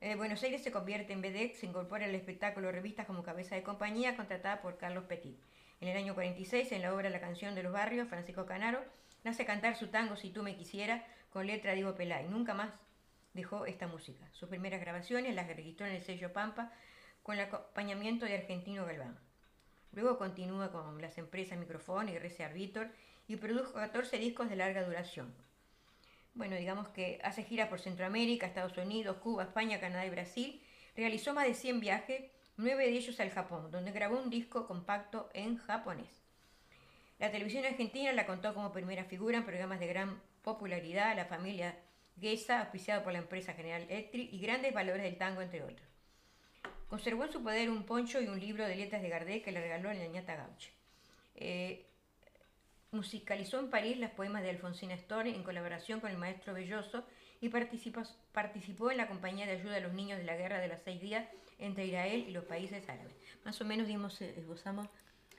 Eh, Buenos Aires se convierte en BDEC, se incorpora al espectáculo revistas como cabeza de compañía, contratada por Carlos Petit. En el año 46, en la obra La canción de los barrios, Francisco Canaro nace cantar su tango Si tú me quisieras con letra de Ivo Pelay. Nunca más dejó esta música. Sus primeras grabaciones las registró en el sello Pampa con el acompañamiento de Argentino Galván. Luego continúa con las empresas Microfón y RC Arbitor y produjo 14 discos de larga duración. Bueno, digamos que hace gira por Centroamérica, Estados Unidos, Cuba, España, Canadá y Brasil. Realizó más de 100 viajes nueve de ellos al Japón, donde grabó un disco compacto en japonés. La televisión argentina la contó como primera figura en programas de gran popularidad, La familia Gesa, auspiciado por la empresa General Electric, y Grandes Valores del Tango, entre otros. Conservó en su poder un poncho y un libro de letras de Gardel que le regaló la ñata Gauche. Eh, musicalizó en París los poemas de Alfonsina Storni en colaboración con el maestro Belloso y participó, participó en la compañía de ayuda a los niños de la guerra de los seis días entre Israel y los países árabes. Más o menos dimos, eh, esbozamos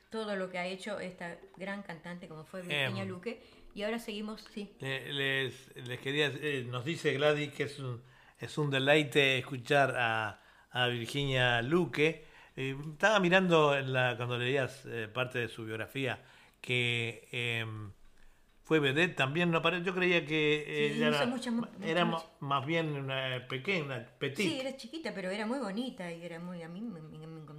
todo lo que ha hecho esta gran cantante como fue Virginia em, Luque y ahora seguimos, sí. Les, les quería, eh, nos dice Gladys que es un, es un deleite escuchar a, a Virginia Luque. Eh, estaba mirando en la, cuando leías parte de su biografía que em, fue vedette también, no yo creía que era, más, bien una pequeña, petit. Sí, era chiquita, pero era muy bonita y era muy, a mí me,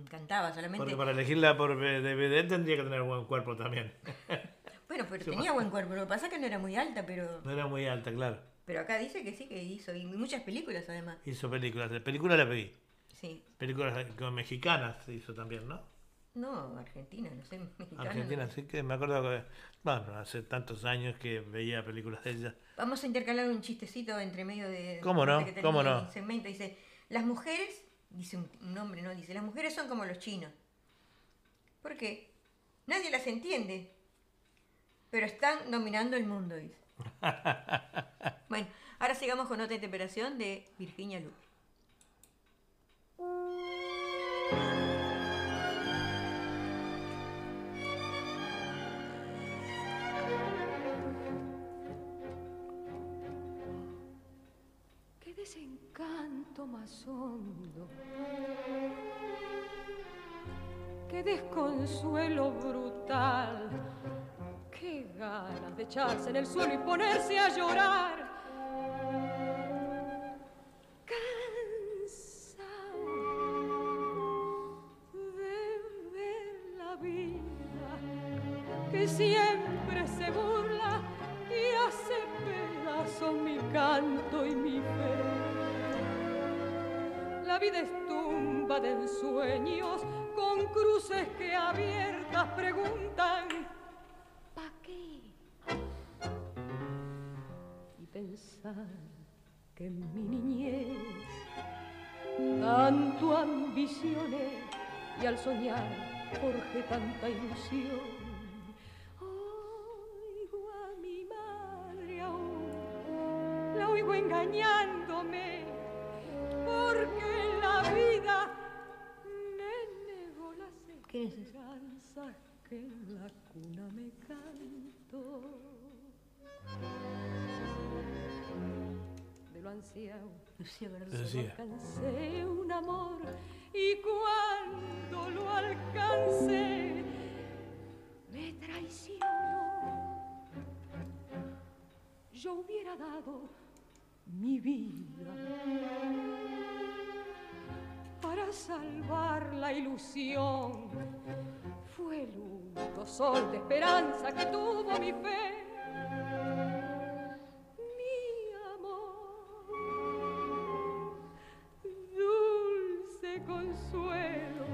encantaba solamente. Porque para elegirla por de vedette tendría que tener buen cuerpo también. Bueno, pero tenía buen cuerpo, lo que pasa es que no era muy alta, pero... No era muy alta, claro. Pero acá dice que sí, que hizo, y muchas películas además. Hizo películas, películas la pedí. Sí. Películas mexicanas hizo también, ¿no? No, Argentina, no sé, mexicana. Argentina, sí que me acuerdo que, bueno, hace tantos años que veía películas de ella. Vamos a intercalar un chistecito entre medio de... ¿Cómo no? ¿Cómo no? segmento. Dice, las mujeres, dice un nombre, ¿no? Dice, las mujeres son como los chinos. ¿Por qué? Nadie las entiende, pero están dominando el mundo, dice. bueno, ahora sigamos con otra interpretación de Virginia Luz. desencanto más hondo, qué desconsuelo brutal, qué ganas de echarse en el suelo y ponerse a llorar. Al soñar forjé tanta ilusión. Engañándome, porque la vida me negó las esperanzas que en la cuna me canto. De lo anciano, Lucía, alcancé un amor y cuando lo alcancé me traicionó. Yo hubiera dado mi vida para salvar la ilusión. Fue el único sol de esperanza que tuvo mi fe. Consuelo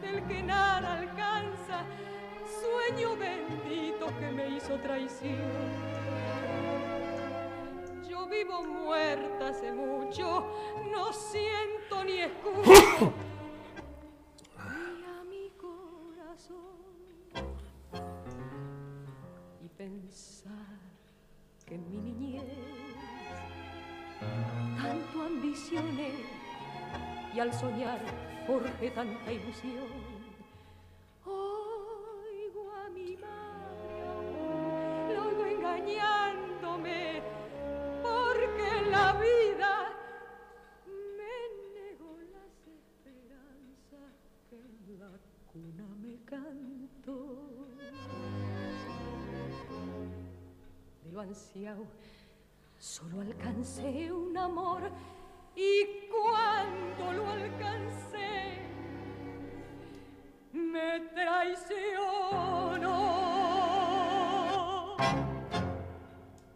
del que nada alcanza, sueño bendito que me hizo traición vivo muerta hace mucho, no siento ni escucho ni a mi corazón. Y pensar que en mi niñez tanto ambicioné y al soñar forjé tanta ilusión. Oigo a mi madre, lo oigo engañándome porque la vida me negó las esperanzas que en la cuna me cantó. De lo ansiado solo alcancé un amor y cuando lo alcancé me traicionó.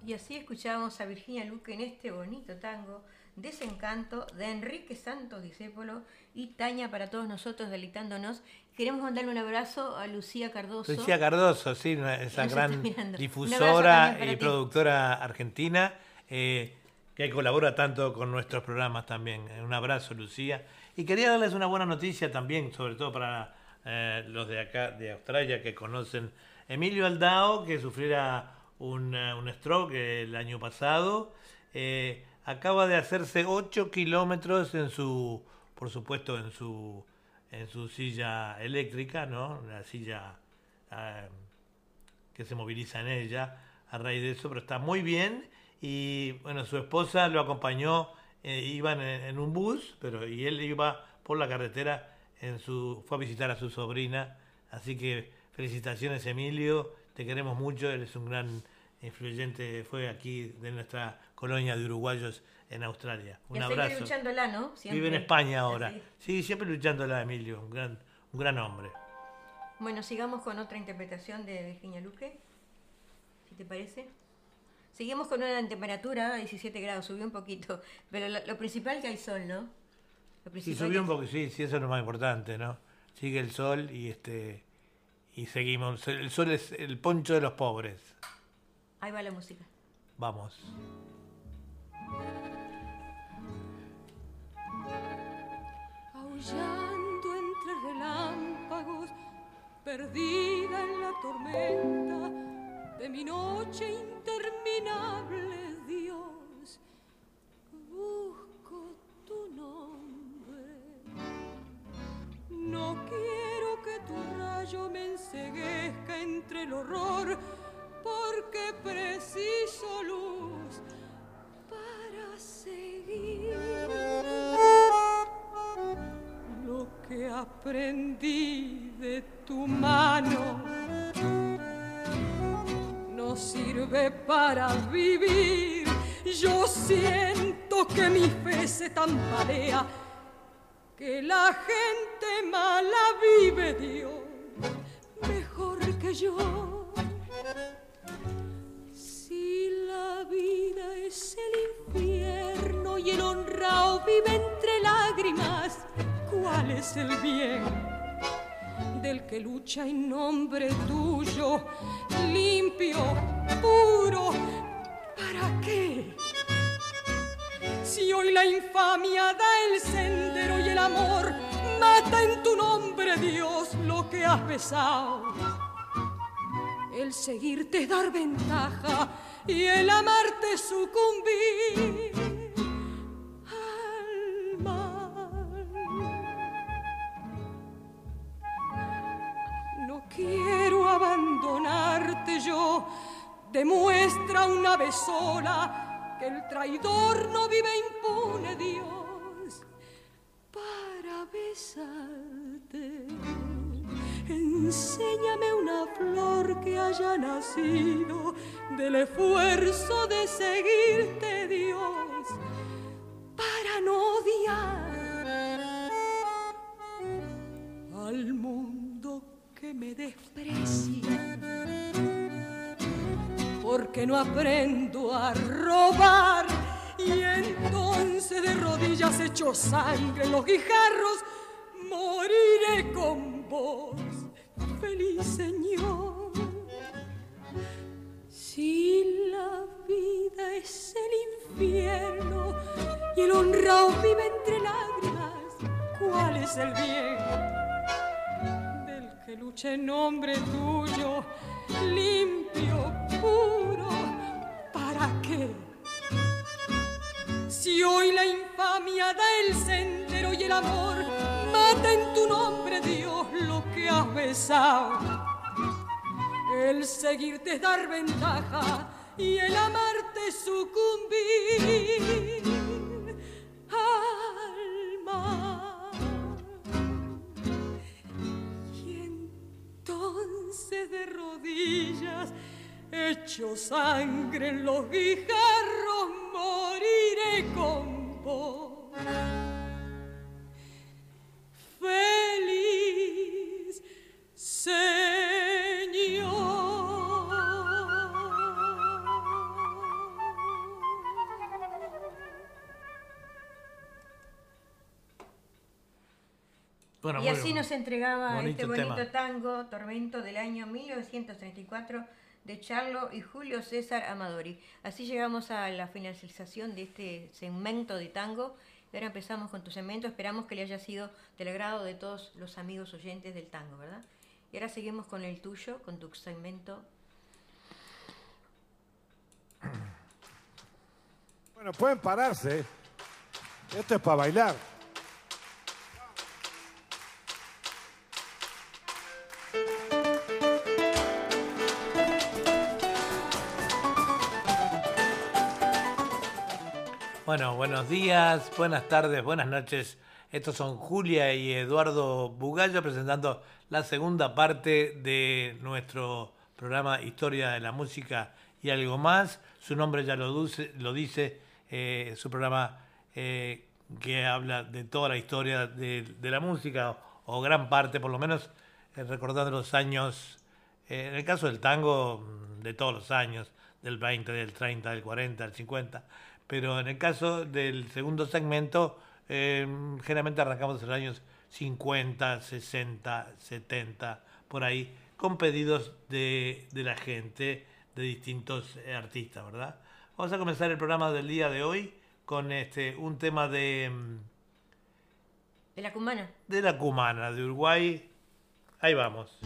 Y así escuchábamos a Virginia Luque en este bonito tango, Desencanto, de Enrique Santos Discépolo y Taña para todos nosotros, deleitándonos. Queremos mandarle un abrazo a Lucía Cardoso. Lucía Cardoso, sí, esa gran difusora y productora argentina eh, que colabora tanto con nuestros programas también. Un abrazo, Lucía. Y quería darles una buena noticia también, sobre todo para eh, los de acá, de Australia, que conocen Emilio Aldao, que sufriera un, eh, un stroke el año pasado. Eh, acaba de hacerse 8 kilómetros en su, por supuesto, en su, en su silla eléctrica, ¿no? La silla eh, que se moviliza en ella a raíz de eso, pero está muy bien. Y bueno, su esposa lo acompañó, iban en, un bus, pero y él iba por la carretera, en su, fue a visitar a su sobrina. Así que felicitaciones, Emilio te queremos mucho, eres un gran influyente, fue aquí de nuestra colonia de uruguayos en Australia. Un y abrazo. luchándola, ¿no? Vive en España ahora. Sí, siempre luchándola, Emilio, un gran, un gran hombre. Bueno, sigamos con otra interpretación de Virginia Luque, si te parece. Seguimos con una temperatura, 17 grados, subió un poquito, pero lo, principal que hay sol, ¿no? sí, subió un poco, sí, sí, eso es lo más importante, ¿no? Sigue el sol y este y seguimos. El sol es el poncho de los pobres. Ahí va la música. Vamos. Aullando entre relámpagos, perdida en la tormenta de mi noche interminable, Dios, busco tu nombre. No quiero que tu rayo me enseguezca entre el horror, porque preciso luz para seguir lo que aprendí de tu mano sirve para vivir. Yo siento que mi fe se tambalea, que la gente mala vive Dios mejor que yo. Si la vida es el infierno y el honrado vive entre lágrimas, ¿cuál es el bien? Del que lucha en nombre tuyo, limpio, puro, ¿para qué? Si hoy la infamia da el sendero y el amor mata en tu nombre, Dios, lo que has besado. El seguirte dar ventaja y el amarte sucumbir abandonarte yo. Demuestra una vez sola que el traidor no vive impune, Dios, para besarte. Enséñame una flor que haya nacido del esfuerzo de seguirte, Dios, para no odiar al mundo me desprecia, porque no aprendo a robar y entonces de rodillas hecho sangre en los guijarros, moriré con vos, feliz Señor. Si la vida es el infierno y el honrado vive entre lágrimas, ¿cuál es el bien? Lucha en nombre tuyo, limpio, puro, ¿para qué? Si hoy la infamia da el sendero y el amor mata en tu nombre, Dios, lo que has besado. El seguirte es dar ventaja y el amarte sucumbir. Alma. de rodillas, hecho sangre en los guijarros, moriré con vos. Feliz Señor. Y así nos entregaba este bonito tango, Tormento del año 1934 de Charlo y Julio César Amadori. Así llegamos a la finalización de este segmento de tango. Y ahora empezamos con tu segmento. Esperamos que le haya sido del agrado de todos los amigos oyentes del tango, ¿verdad? Y ahora seguimos con el tuyo, con tu segmento. Bueno, pueden pararse. Esto es para bailar. Bueno, buenos días, buenas tardes, buenas noches. Estos son Julia y Eduardo Bugallo presentando la segunda parte de nuestro programa Historia de la Música y algo más. Su nombre ya lo, lo dice, eh, su programa eh, que habla de toda la historia de, la música, o, gran parte por lo menos, eh, recordando los años, en el caso del tango, de todos los años, del 20, del 30, del 40, del 50, pero en el caso del segundo segmento, generalmente arrancamos en los años 50, 60, 70, por ahí, con pedidos de, la gente, de distintos eh, artistas, ¿verdad? Vamos a comenzar el programa del día de hoy con este un tema de... Mm, de la cumana. De la cumana, de Uruguay. Ahí vamos.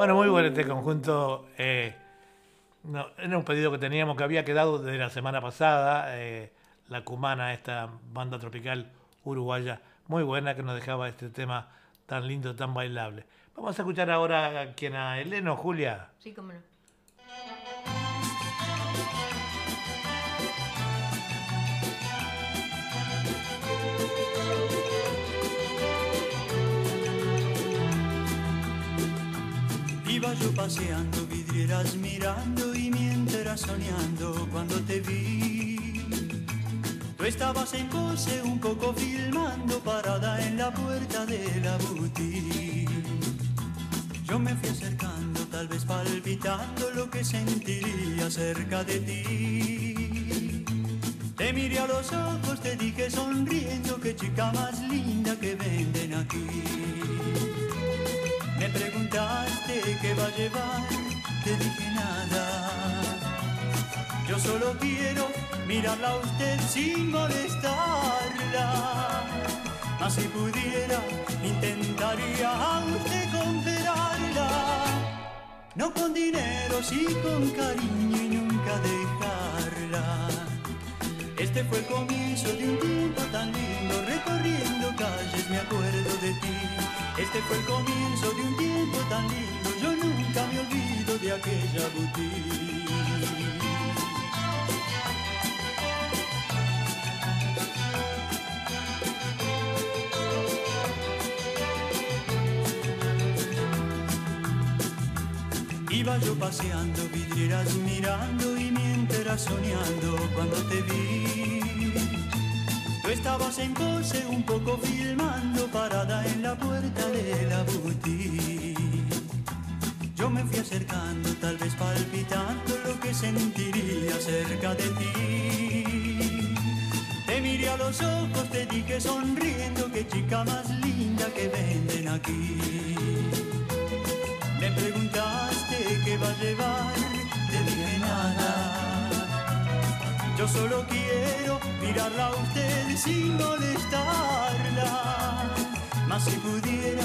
Bueno, muy bueno este conjunto. Eh, era un pedido que teníamos que había quedado desde la semana pasada. Eh, la Cumana, esta banda tropical uruguaya, muy buena que nos dejaba este tema tan lindo, tan bailable. Vamos a escuchar ahora a quien a Eleno, Julia. Sí, cómo no. Iba yo paseando, vidrieras mirando y mientras soñando cuando te vi. Tú estabas en pose un poco filmando parada en la puerta de la boutique. Yo me fui acercando, tal vez palpitando lo que sentiría cerca de ti. Te miré a los ojos, te dije sonriendo, qué chica más linda que venden aquí. Preguntaste qué va a llevar, te dije nada. Yo solo quiero mirarla a usted sin molestarla. Mas si pudiera, intentaría a usted comprarla. No con dinero, sí con cariño y nunca dejarla. Este fue el comienzo de un tiempo tan lindo, recorriendo calles me acuerdo de ti. Este fue el comienzo de un tiempo yo nunca me olvido de aquella boutique. Iba yo paseando, vidrieras mirando y mientras soñando cuando te vi. Tú estabas en pose un poco filmando parada en la puerta de la boutique. Yo me fui acercando, tal vez palpitando lo que sentiría cerca de ti. Te miré a los ojos, te dije sonriendo, qué chica más linda que venden aquí. Me preguntaste qué va a llevar, te dije nada. Yo solo quiero mirarla a usted sin molestarla. Mas si pudiera,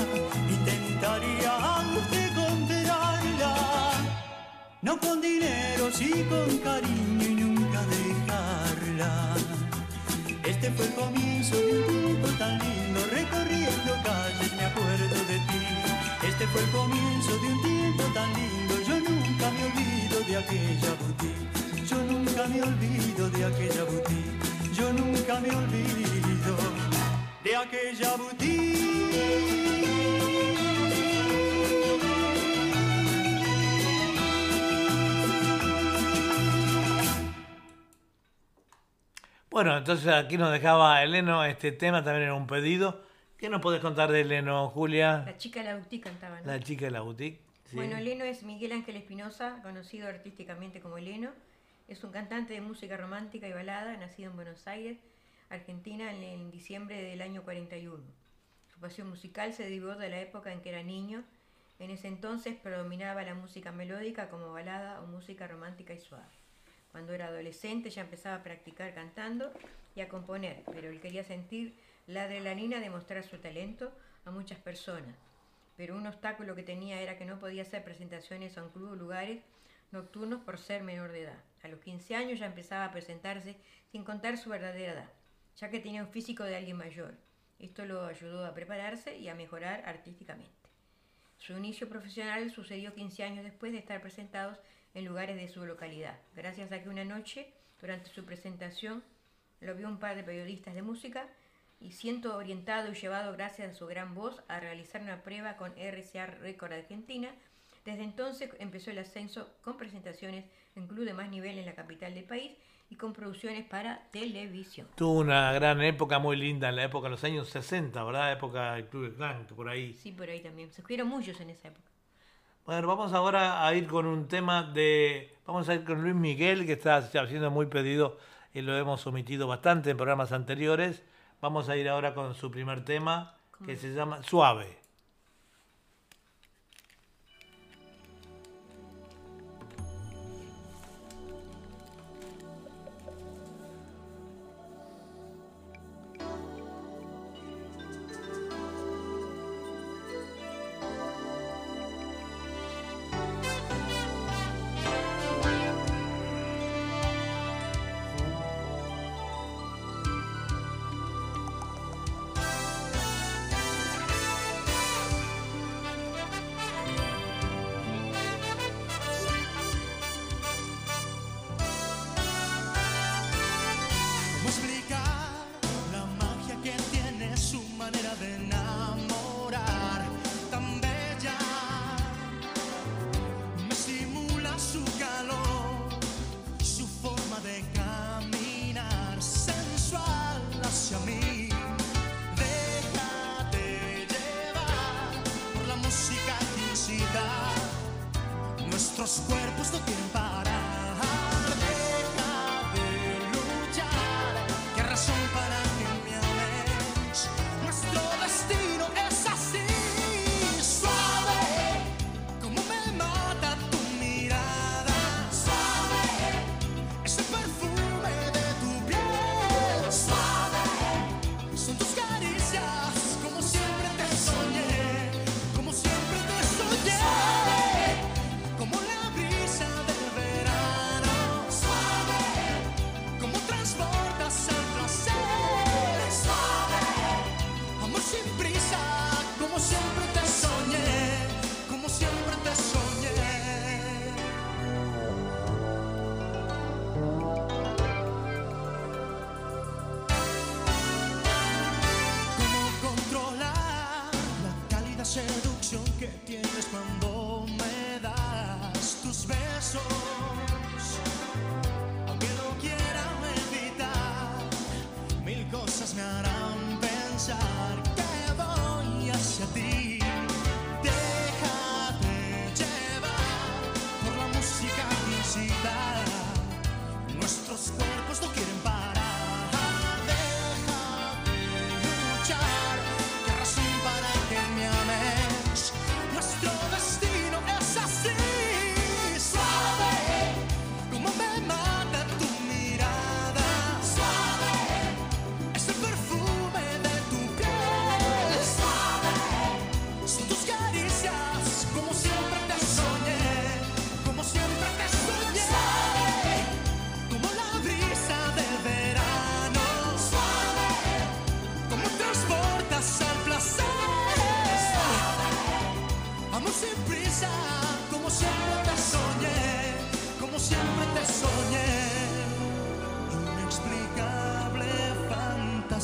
No con dinero, sí con cariño y nunca dejarla. Este fue el comienzo de un tiempo tan lindo, recorriendo calles me acuerdo de ti. Este fue el comienzo de un tiempo tan lindo, yo nunca me olvido de aquella boutique. Yo nunca me olvido de aquella boutique. Yo nunca me olvido de aquella Bueno, entonces aquí nos dejaba Eleno este tema, también era un pedido. ¿Qué nos podés contar de Eleno, Julia? La chica de la boutique cantaba, ¿no? La chica de la boutique. sí. Bueno, Eleno es Miguel Ángel Espinosa, conocido artísticamente como Eleno. Es un cantante de música romántica y balada, nacido en Buenos Aires, Argentina, en, en diciembre del año 41. Su pasión musical se derivó de la época en que era niño. En ese entonces predominaba la música melódica como balada o música romántica y suave. Cuando era adolescente ya empezaba a practicar cantando y a componer, pero él quería sentir la adrenalina de mostrar su talento a muchas personas. Pero un obstáculo que tenía era que no podía hacer presentaciones a un club o lugares nocturnos por ser menor de edad. A los 15 años ya empezaba a presentarse sin contar su verdadera edad, ya que tenía un físico de alguien mayor. Esto lo ayudó a prepararse y a mejorar artísticamente. Su inicio profesional sucedió 15 años después de estar presentados en lugares de su localidad, gracias a que una noche, durante su presentación, lo vio un par de periodistas de música y siento orientado y llevado gracias a su gran voz a realizar una prueba con RCA Record Argentina. Desde entonces empezó el ascenso con presentaciones en club de más nivel en la capital del país y con producciones para televisión. Tuvo una gran época muy linda en la época de los años 60, ¿verdad? Época del Club de Clan, por ahí. Sí, por ahí también. Se escribieron muchos en esa época. Bueno, vamos ahora a ir con un tema de. Vamos a ir con Luis Miguel, que está siendo muy pedido y lo hemos omitido bastante en programas anteriores. Vamos a ir ahora con su primer tema, que se llama Suave.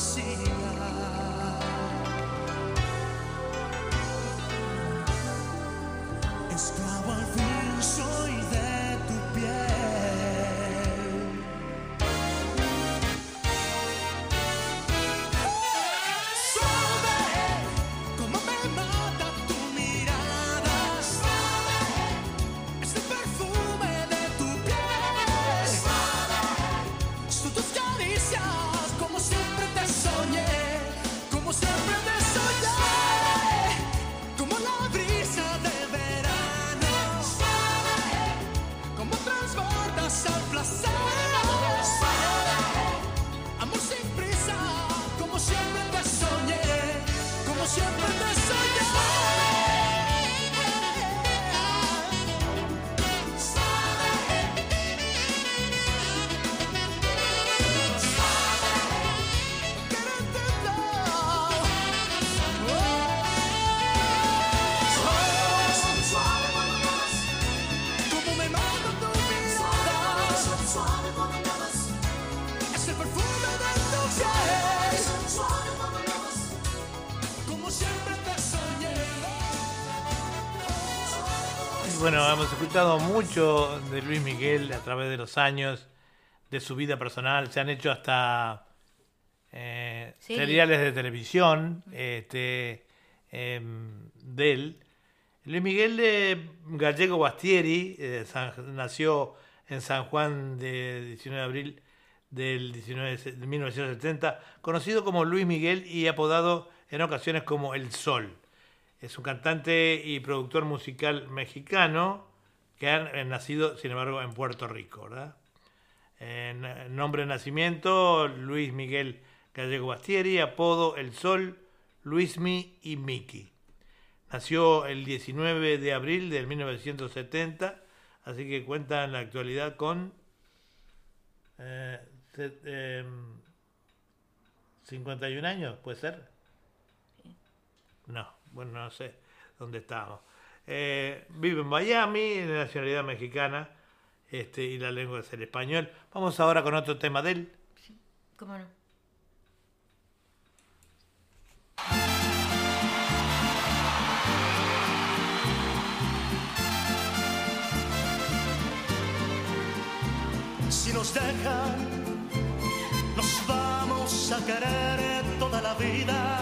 Fantasía. Escuchado mucho de Luis Miguel a través de los años, de su vida personal. Se han hecho hasta eh, Sí. seriales de televisión este, em, de él. Luis Miguel de Gallego Bastieri eh, San- nació en San Juan de 19 de abril del 19 de 1970, conocido como Luis Miguel y apodado en ocasiones como El Sol. Es un cantante y productor musical mexicano que ha eh, nacido, sin embargo, en Puerto Rico, ¿verdad? En, eh, nombre de nacimiento, Luis Miguel Gallego Bastieri, apodo El Sol, Luismi y Miki. Nació el 19 de abril del 1970, así que cuenta en la actualidad con eh, em, 51 años, ¿puede ser? No, bueno, no sé dónde estamos. Eh, vive en Miami, de nacionalidad mexicana, este, y la lengua es el español. Vamos ahora con otro tema de él. ¿Cómo no? Si nos dejan, nos vamos a querer toda la vida.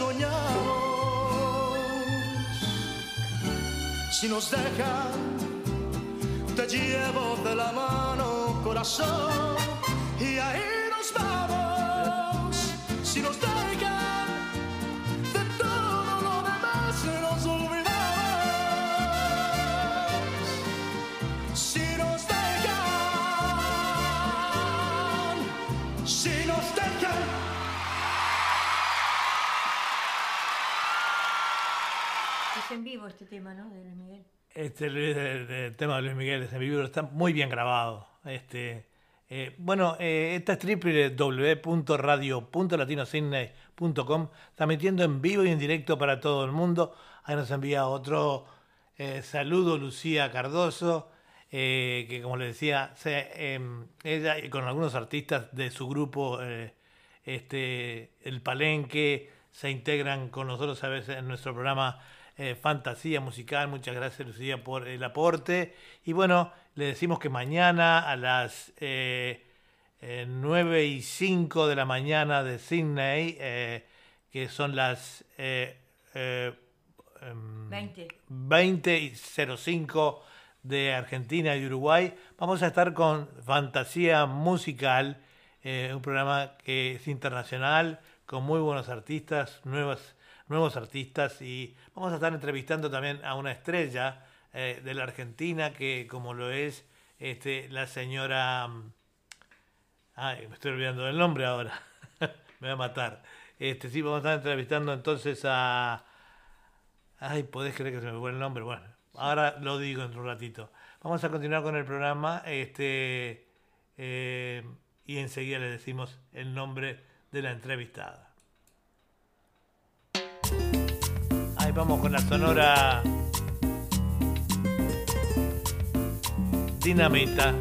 Soñamos. Si nos dejan, te llevo de la mano, corazón, y ahí En vivo este tema, ¿no? De Luis Miguel. Este el, el- tema de Luis Miguel es en vivo, está muy bien grabado. Este, eh, bueno, eh, esta es www.radio.latinosidney.com, está metiendo en vivo y en directo para todo el mundo. Ahí nos envía otro eh, saludo Lucía Cardoso, eh, que como le decía, se, em, ella y con algunos artistas de su grupo, eh, este, El Palenque, se integran con nosotros a veces en nuestro programa eh, Fantasía Musical. Muchas gracias Lucía por el aporte. Y bueno, le decimos que mañana a las eh, eh, 9 y 5 de la mañana de Sydney, eh, que son las eh, eh, em, 20. 20 y 05 de Argentina y Uruguay. Vamos a estar con Fantasía Musical, eh, un programa que es internacional, con muy buenos artistas, nuevos, nuevos artistas, y vamos a estar entrevistando también a una estrella eh, de la Argentina, que como lo es este, la señora... mm, Ay, me estoy olvidando del nombre ahora. me va a matar. Este, sí, vamos a estar entrevistando entonces a... Ay, podés creer que se me fue el nombre. Bueno, ahora lo digo en un ratito. Vamos a continuar con el programa este, eh, y enseguida le decimos el nombre de la entrevistada. Vamos con la sonora Dinamita.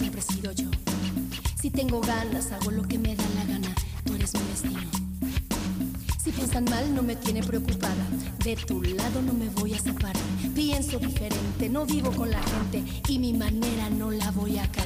Siempre sido yo. Si tengo ganas, hago lo que me da la gana. Tú eres mi destino. Si piensan mal, no me tiene preocupada. De tu lado no me voy a separar. Pienso diferente, no vivo con la gente y mi manera no la voy a cambiar.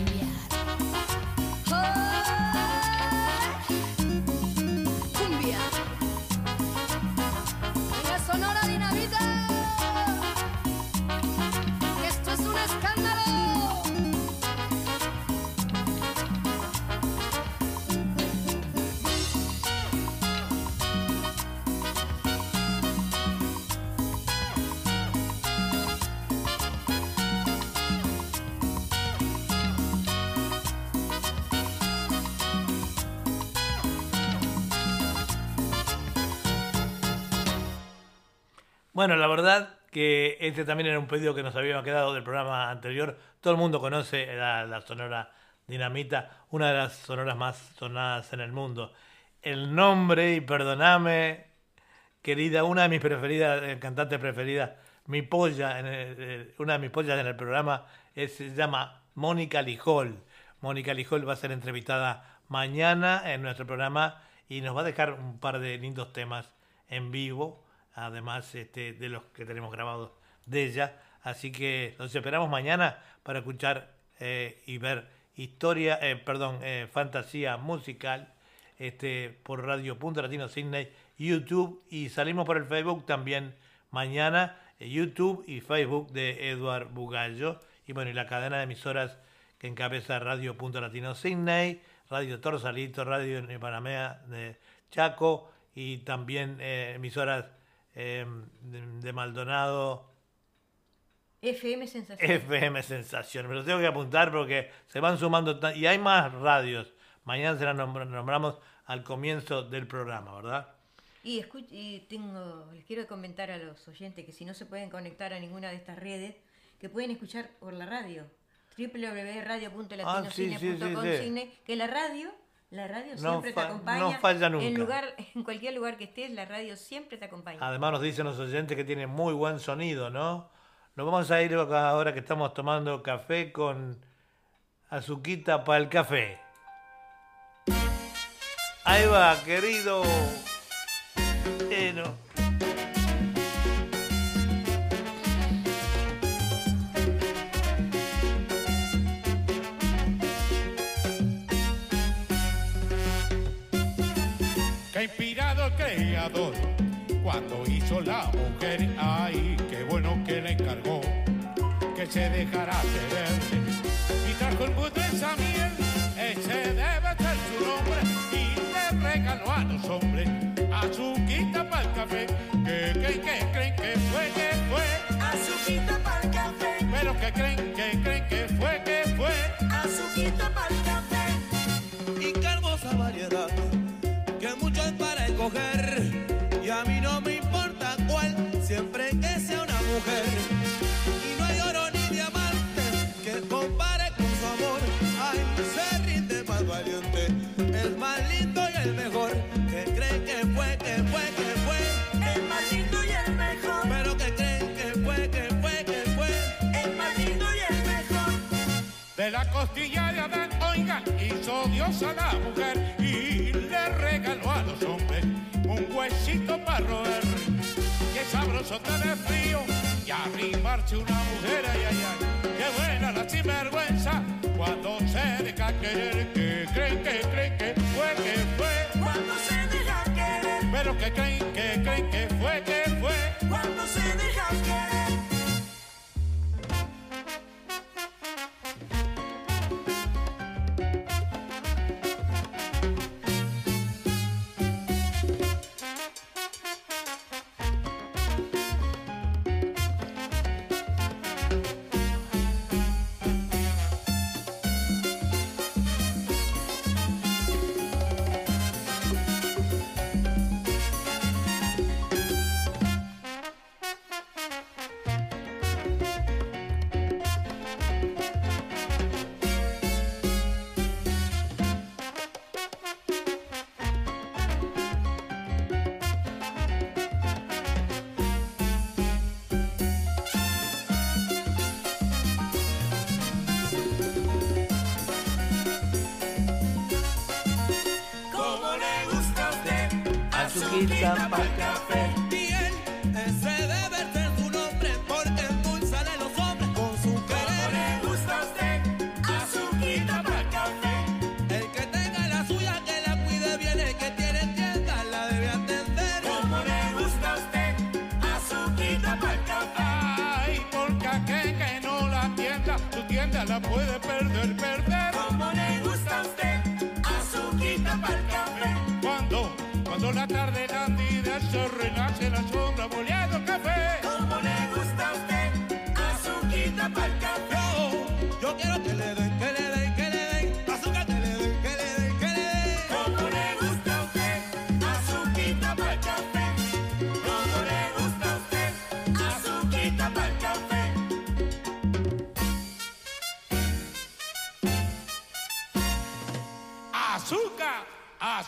Bueno, la verdad que este también era un pedido que nos habíamos quedado del programa anterior. Todo el mundo conoce la, la sonora Dinamita, una de las sonoras más sonadas en el mundo. El nombre, y perdoname, querida, una de mis preferidas, eh, cantantes preferidas, mi polla, en el- una de mis pollas en el programa es- se llama Mónica Lijol. Mónica Lijol va a ser entrevistada mañana en nuestro programa y nos va a dejar un par de lindos temas en vivo, además este, de los que tenemos grabados de ella. Así que los esperamos mañana para escuchar eh, y ver historia, eh, perdón, eh, fantasía musical este, por Radio Punto Latino Sydney, YouTube y salimos por el Facebook también mañana, YouTube y Facebook de Eduard Bugallo y bueno, y la cadena de emisoras que encabeza Radio Punto Latino Sydney, Radio Torsalito, Radio Panamea de Chaco y también emisoras eh, de, de Maldonado, FM Sensación. FM Sensación. Me lo tengo que apuntar porque se van sumando y hay más radios. Mañana se las nombr- nombramos al comienzo del programa, ¿verdad? Y, y tengo, les quiero comentar a los oyentes que si no se pueden conectar a ninguna de estas redes, que pueden escuchar por la radio. www.radio.latinocine.com Ah, sí, sí, sí, que la radio, la radio No siempre te acompaña. no falla nunca. En, lugar, en cualquier lugar que estés, la radio siempre te acompaña. Además nos dicen los oyentes que tiene muy buen sonido, ¿no? Nos vamos a ir ahora que estamos tomando café con azuquita para el café. Ahí va, querido. Que inspirado el creador cuando hizo la mujer. Ay, qué bueno que le encargó que se dejara querer y trajo el mundo esa miel. Ese debe ser su nombre y le regaló a los hombres azuquita para el café. Que creen que creen que fue que fue Azuquita pa'l café, pero que creen que creen que fue que Y a mí no me importa cuál, siempre que sea una mujer. Y no hay oro ni diamante que compare con su amor. Ay, se rinde más valiente, el más lindo y el mejor. Que creen que fue, que fue, que fue. El más lindo y el mejor, Pero que creen que fue, que fue, que fue. el más lindo y el mejor. de la costilla de Adán, oigan, hizo Dios a la mujer y huesito para roer. Qué sabroso tener frío y arrimarse una mujer, ay, ay, ay. Qué buena la sinvergüenza cuando se deja querer, que creen, que creen, que fue, que fue. Cuando se deja querer, Pero que creen, que creen, que fue,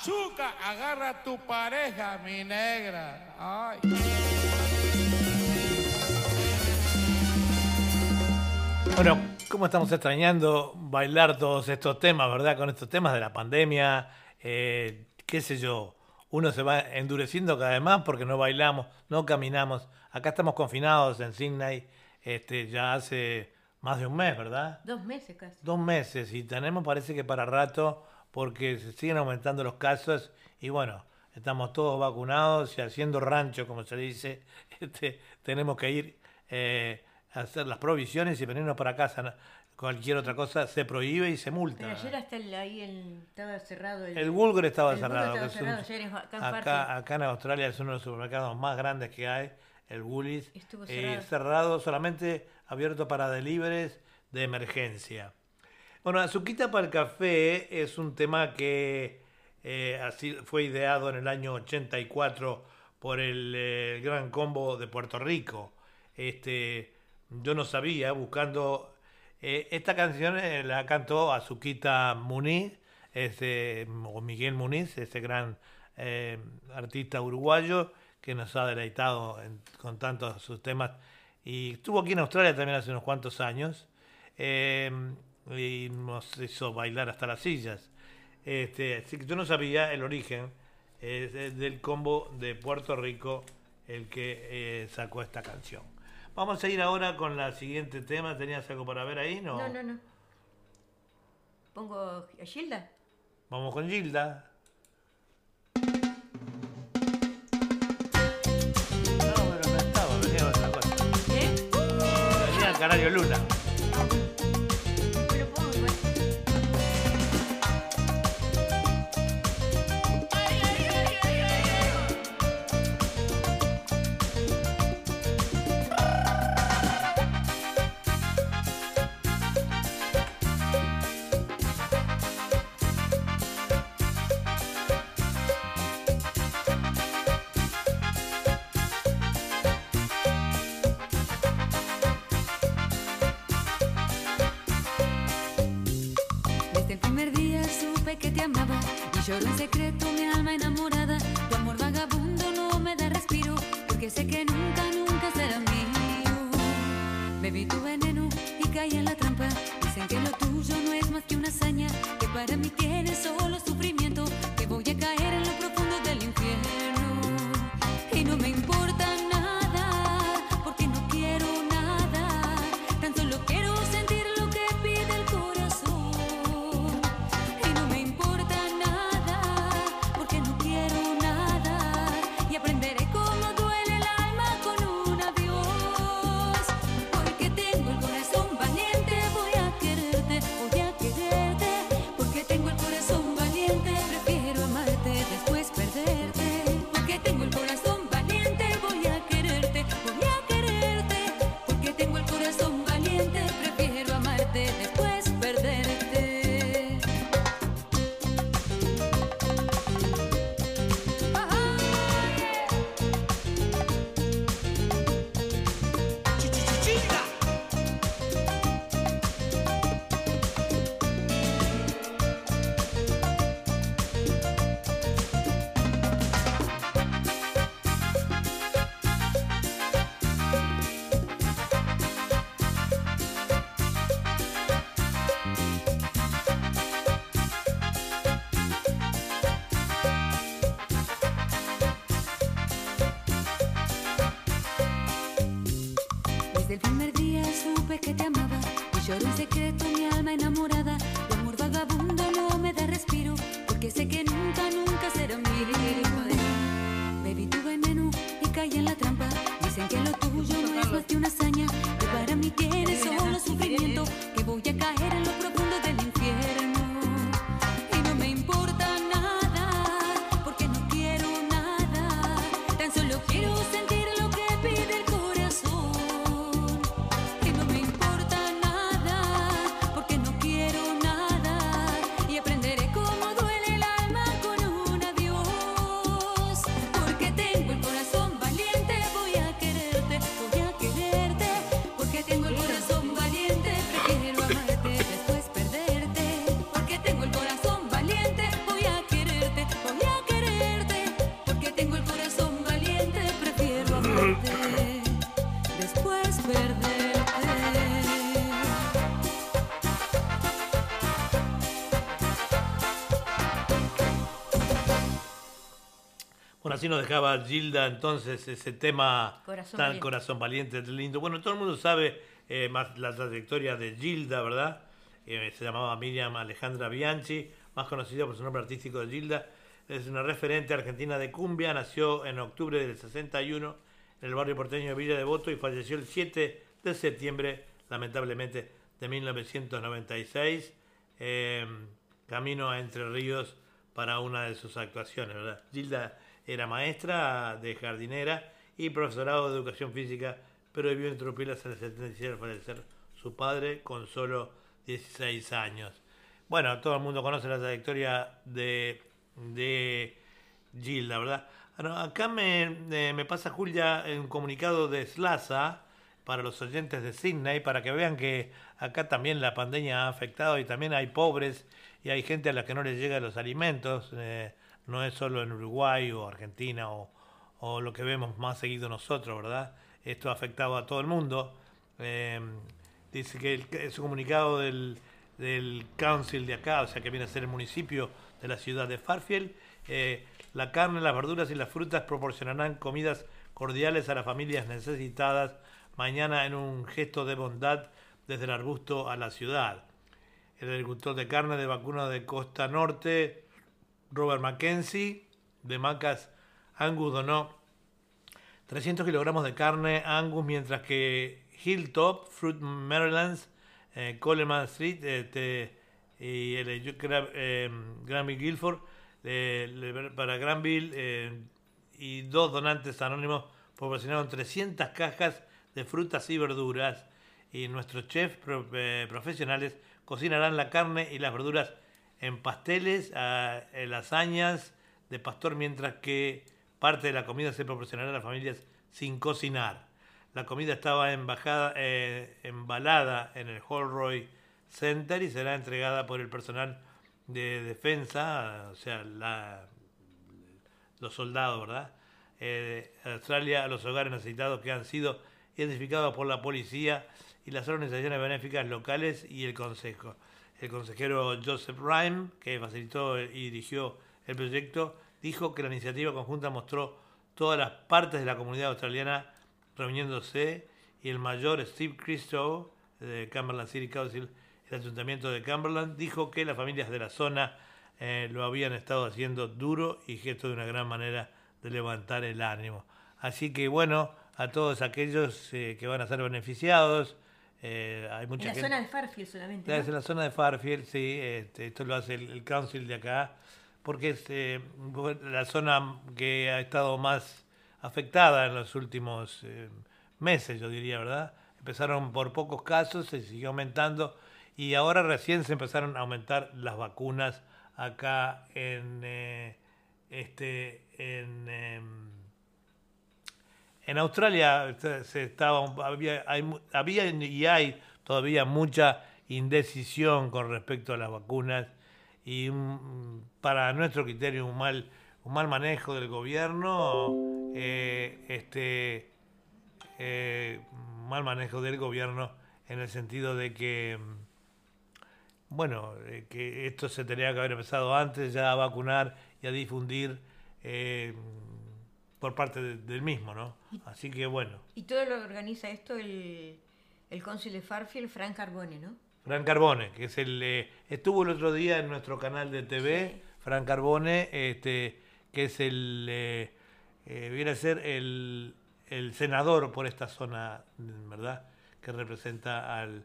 azúcar, agarra a tu pareja, mi negra. Ay. Bueno, ¿cómo estamos extrañando bailar todos estos temas, verdad? Con estos temas de la pandemia, eh, qué sé yo, uno se va endureciendo cada vez más porque no bailamos, no caminamos. Acá estamos confinados en Sydney este, ya hace más de un mes, ¿verdad? Dos meses casi. Dos meses y tenemos parece que para rato porque se siguen aumentando los casos y bueno, estamos todos vacunados y haciendo rancho, como se dice, este, tenemos que ir eh, a hacer las provisiones y venirnos para casa. ¿no? Cualquier otra cosa se prohíbe y se multa. Pero ayer hasta el- ahí el- estaba cerrado. El, El estaba el cerrado. estaba es un- acá en acá, acá en Australia es uno de los supermercados más grandes que hay, el Woolies. Estuvo eh, cerrado. cerrado, solamente abierto para deliveries de emergencia. Bueno, Azuquita para el café es un tema que eh, así fue ideado en el año 84 por el eh, Gran Combo de Puerto Rico. Este, yo no sabía, buscando eh, esta canción la cantó Azuquita Muniz, este, o Miguel Muniz, ese gran artista uruguayo que nos ha deleitado con tantos sus temas. Y estuvo aquí en Australia también hace unos cuantos años. Y nos hizo bailar hasta las sillas. Este, así que yo no sabía el origen eh, de- del combo de Puerto Rico el que eh, sacó esta canción. Vamos a ir ahora con la siguiente tema. ¿Tenías algo para ver ahí? No. No, no, no. Pongo a Gilda. Vamos con Gilda. No, pero no estaba, venía otra cosa. ¿Eh? Venía el Canario Luna. Así nos dejaba Gilda entonces ese tema Corazón tan valiente. corazón valiente, lindo. Bueno, todo el mundo sabe eh, más la trayectoria de Gilda, ¿verdad? Eh, se llamaba Miriam Alejandra Bianchi, más conocida por su nombre artístico de Gilda. Es una referente argentina de cumbia, nació en octubre del 61 en el barrio porteño de Villa Devoto y falleció el 7 de septiembre, lamentablemente, de 1996, eh, camino a Entre Ríos para una de sus actuaciones. ¿verdad? Gilda era maestra de jardinera y profesorado de educación física, pero vivió en Trupilas en el 77 al fallecer su padre con solo 16 años. Bueno, todo el mundo conoce la trayectoria de, de Gilda, ¿verdad? Bueno, acá me, eh, me pasa Julia un comunicado de Slaza para los oyentes de Sydney, para que vean que acá también la pandemia ha afectado y también hay pobres y hay gente a la que no les llegan los alimentos. eh, no es solo en Uruguay o Argentina o, o lo que vemos más seguido nosotros, ¿verdad? Esto ha afectado a todo el mundo. Eh, dice que el- un comunicado del, del council de acá, o sea que viene a ser el municipio de la ciudad de Farfield. eh, la carne, las verduras y las frutas proporcionarán comidas cordiales a las familias necesitadas mañana en un gesto de bondad desde el arbusto a la ciudad. El agricultor de carne de vacuno de Costa Norte, Robert Mackenzie, de Macas Angus, donó 300 kilogramos de carne Angus, mientras que Hilltop, Fruit Marylands, eh, Coleman Street este, y el eh, Gra- Granville Guilford, eh, para Granville eh, y dos donantes anónimos proporcionaron 300 cajas de frutas y verduras. Y nuestros chefs pro- profesionales cocinarán la carne y las verduras en pasteles, en lasañas de pastor, mientras que parte de la comida se proporcionará a las familias sin cocinar. La comida estaba embajada, eh, embalada en el Holroyd Center y será entregada por el personal de defensa, o sea, los soldados, ¿verdad? Eh, Australia a los hogares necesitados que han sido identificados por la policía y las organizaciones benéficas locales y el Consejo. El consejero Joseph Rhyme, que facilitó y dirigió el proyecto, dijo que la iniciativa conjunta mostró todas las partes de la comunidad australiana reuniéndose y el mayor Steve Christo de Cumberland City Council, el ayuntamiento de Cumberland, dijo que las familias de la zona eh, lo habían estado haciendo duro y gesto de una gran manera de levantar el ánimo. Así que bueno, a todos aquellos eh, que van a ser beneficiados, eh, hay En mucha la gente... zona de Farfield solamente. Claro, ¿no? es en la zona de Farfield, sí, este, esto lo hace el, el council de acá, porque es eh, la zona que ha estado más afectada en los últimos eh, meses, yo diría, ¿verdad? Empezaron por pocos casos, se siguió aumentando y ahora recién se empezaron a aumentar las vacunas acá en este en em, en Australia se- estaba, había, y hay todavía mucha indecisión con respecto a las vacunas y para nuestro criterio un mal, un mal manejo del gobierno, eh, este, eh, mal manejo del gobierno en el sentido de que, bueno, eh, que esto se tenía que haber empezado antes ya a vacunar y a difundir. Por parte de- del mismo, ¿no? Así que bueno. Y todo lo organiza esto el, el cónsul de Farfield, Frank Carbone, ¿no? Fran Carbone, que es el eh, estuvo el otro día en nuestro canal de TV, Fran Carbone, este, que es el eh, eh, viene a ser el, el senador por esta zona, ¿verdad? Que representa al,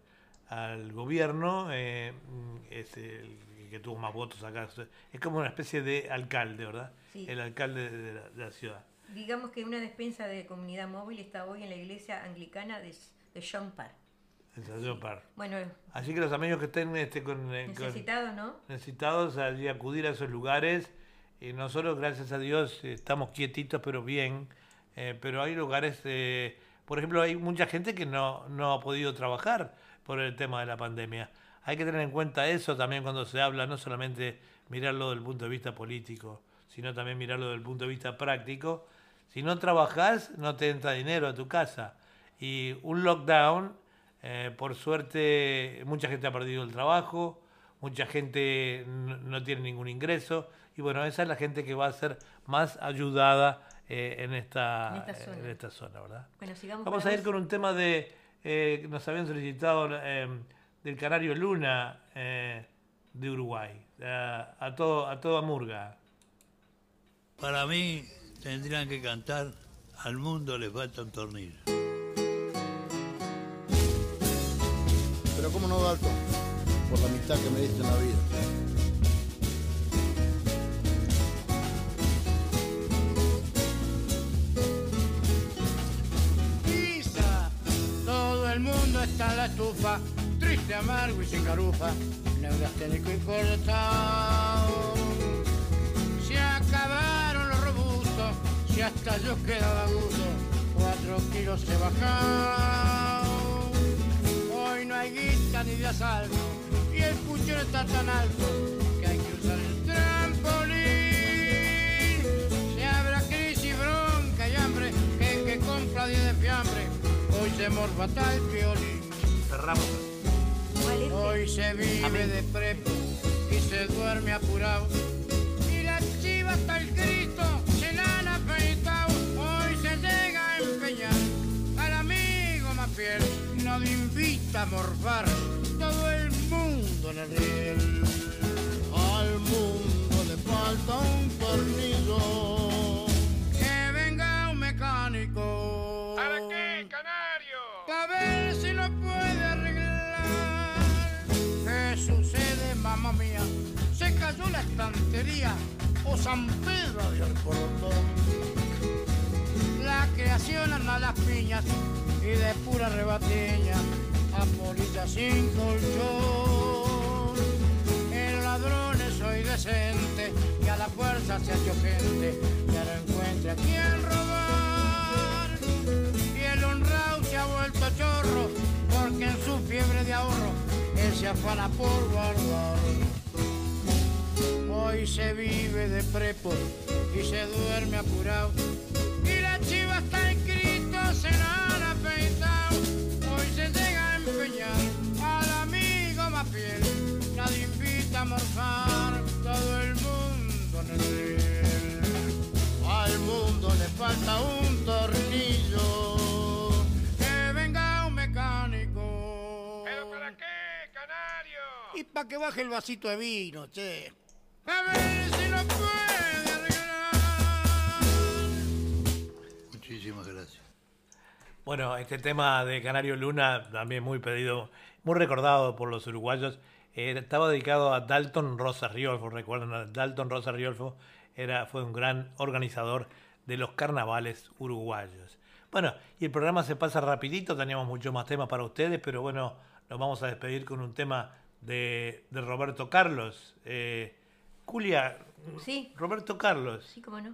al gobierno, es el que tuvo más votos acá. Es como una especie de alcalde, ¿verdad? Sí. El alcalde de la, de la ciudad. Digamos que una despensa de comunidad móvil está hoy en la iglesia anglicana de, de John. El. Bueno, Así que los amigos que estén este, con, eh, con- necesitados, ¿no? necesitados allí acudir a esos lugares. Y nosotros, gracias a Dios, eh, estamos quietitos, pero bien. Eh, pero hay lugares, eh, por ejemplo, hay mucha gente que no, no ha podido trabajar por el tema de la pandemia. Hay que tener en cuenta eso también cuando se habla, no solamente mirarlo del punto de vista político, sino también mirarlo del punto de vista práctico. Si no trabajás, no te entra dinero a tu casa. Y un lockdown, eh, por suerte, mucha gente ha perdido el trabajo, mucha gente no, tiene ningún ingreso. Y bueno, esa es la gente que va a ser más ayudada eh, en, esta, En esta zona. en esta zona, ¿verdad? Bueno, sigamos Vamos a ir con un tema de eh, que nos habían solicitado eh, del Canario Luna eh, de Uruguay, a, a todo a toda murga. Para mí tendrían que cantar Al mundo le falta un tornillo. Pero cómo no, Dalton, por la amistad que me diste en la vida. Quizá todo el mundo está en la estufa, triste, amargo y sin carufa, neurasténico y cortado. Si hasta yo quedaba gusto, cuatro kilos he bajado. Hoy no hay guita ni de asalto, y el puchero está tan alto que hay que usar el trampolín. Se habrá crisis, bronca y hambre, que el que compra 10 de fiambre, hoy se morfa tal violín. Cerramos. Hoy se vive de prepo y se duerme apurado. Y la chiva hasta el Cristo Invita a morfar todo el mundo en el riel. Al mundo le falta un tornillo. Que venga un mecánico. ¿Para qué, canario? Para ver si lo puede arreglar. ¿Qué sucede, mamá mía? Se cayó la estantería o San Pedro abrió el cordón. La creación anda a las piñas y de pura rebatiña a polilla sin colchón. El ladrón es hoy decente y a la fuerza se ha hecho gente y ahora encuentra a quien robar. Y el honrado se ha vuelto chorro porque en su fiebre de ahorro él se afana por guardar. Hoy se vive de prepo y se duerme apurado. Al amigo más fiel. Nadie invita a morfar, todo el mundo en el. Al mundo le falta un tornillo. Que venga un mecánico. ¿Pero para qué, canario? Y para que baje el vasito de vino, che. A ver si lo puede Bueno, este tema de Canario Luna, también muy pedido, muy recordado por los uruguayos, eh, estaba dedicado a Dalton Rosa Riolfo, recuerdan, Dalton Rosa Riolfo era, fue un gran organizador de los carnavales uruguayos. Bueno, y el programa se pasa rapidito, teníamos muchos más temas para ustedes, pero bueno, nos vamos a despedir con un tema de, de Roberto Carlos. Eh, Julia, Sí. Roberto Carlos. Sí, cómo no.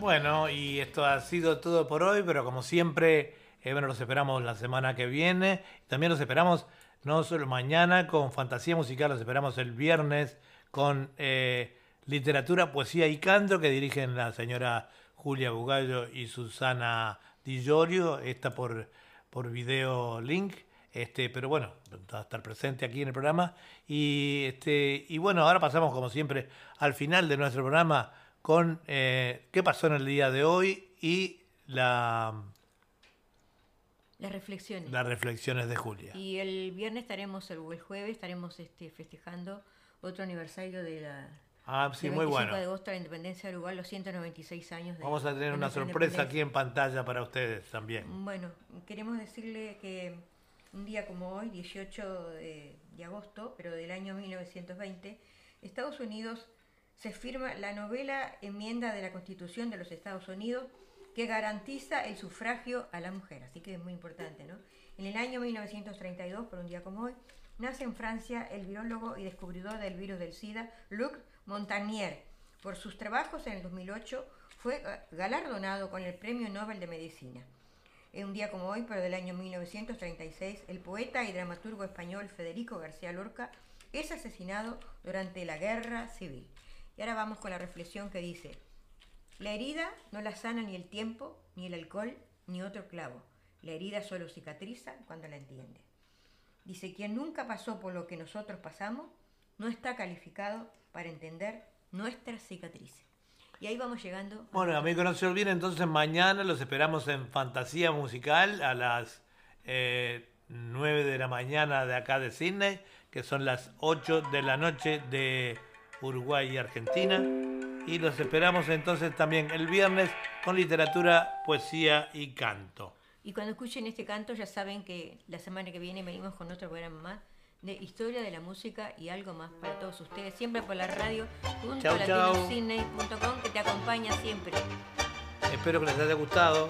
Bueno, y esto ha sido todo por hoy, pero como siempre, eh, bueno, los esperamos la semana que viene. También los esperamos no solo mañana con fantasía musical, los esperamos el viernes con eh, literatura, poesía y canto que dirigen la señora Julia Bugallo y Susana Di Giorgio, por, por video link. Este, pero bueno, va a estar presente aquí en el programa. Y, este, y bueno, ahora pasamos como siempre al final de nuestro programa con eh, qué pasó en el día de hoy y la, Las reflexiones. las reflexiones de Julia. Y el viernes estaremos, el, jueves estaremos este, festejando otro aniversario de la... Ah, sí, muy 25 bueno. de agosto de la independencia de Uruguay, los 196 años de Vamos a tener una sorpresa aquí en pantalla para ustedes también. Bueno, queremos decirle que un día como hoy, 18 de, de agosto, pero del año 1920, Estados Unidos se firma la novela enmienda de la Constitución de los Estados Unidos que garantiza el sufragio a la mujer, así que es muy importante, ¿no? En el año 1932, por un día como hoy, nace en Francia el virólogo y descubridor del virus del SIDA, Luc Montagnier. Por sus trabajos en el 2008 fue eh, galardonado con el Premio Nobel de Medicina. En un día como hoy, pero del año 1936, el poeta y dramaturgo español Federico García Lorca es asesinado durante la Guerra Civil. Y ahora vamos con la reflexión que dice, la herida no la sana ni el tiempo, ni el alcohol, ni otro clavo. La herida solo cicatriza cuando la entiende. Dice, quien nunca pasó por lo que nosotros pasamos, no está calificado para entender nuestras cicatrices. Y ahí vamos llegando. Bueno, amigos, no se olviden, entonces mañana los esperamos en Fantasía Musical a las eh, 9 de la mañana de acá de Sydney, que son las 8 de la noche de Uruguay y Argentina. Y los esperamos entonces también el viernes con literatura, poesía y canto. Y cuando escuchen este canto ya saben que la semana que viene venimos con otro programa más de historia de la música y algo más para todos ustedes, siempre por la radio junto Chau, a que te acompaña siempre. Espero que les haya gustado.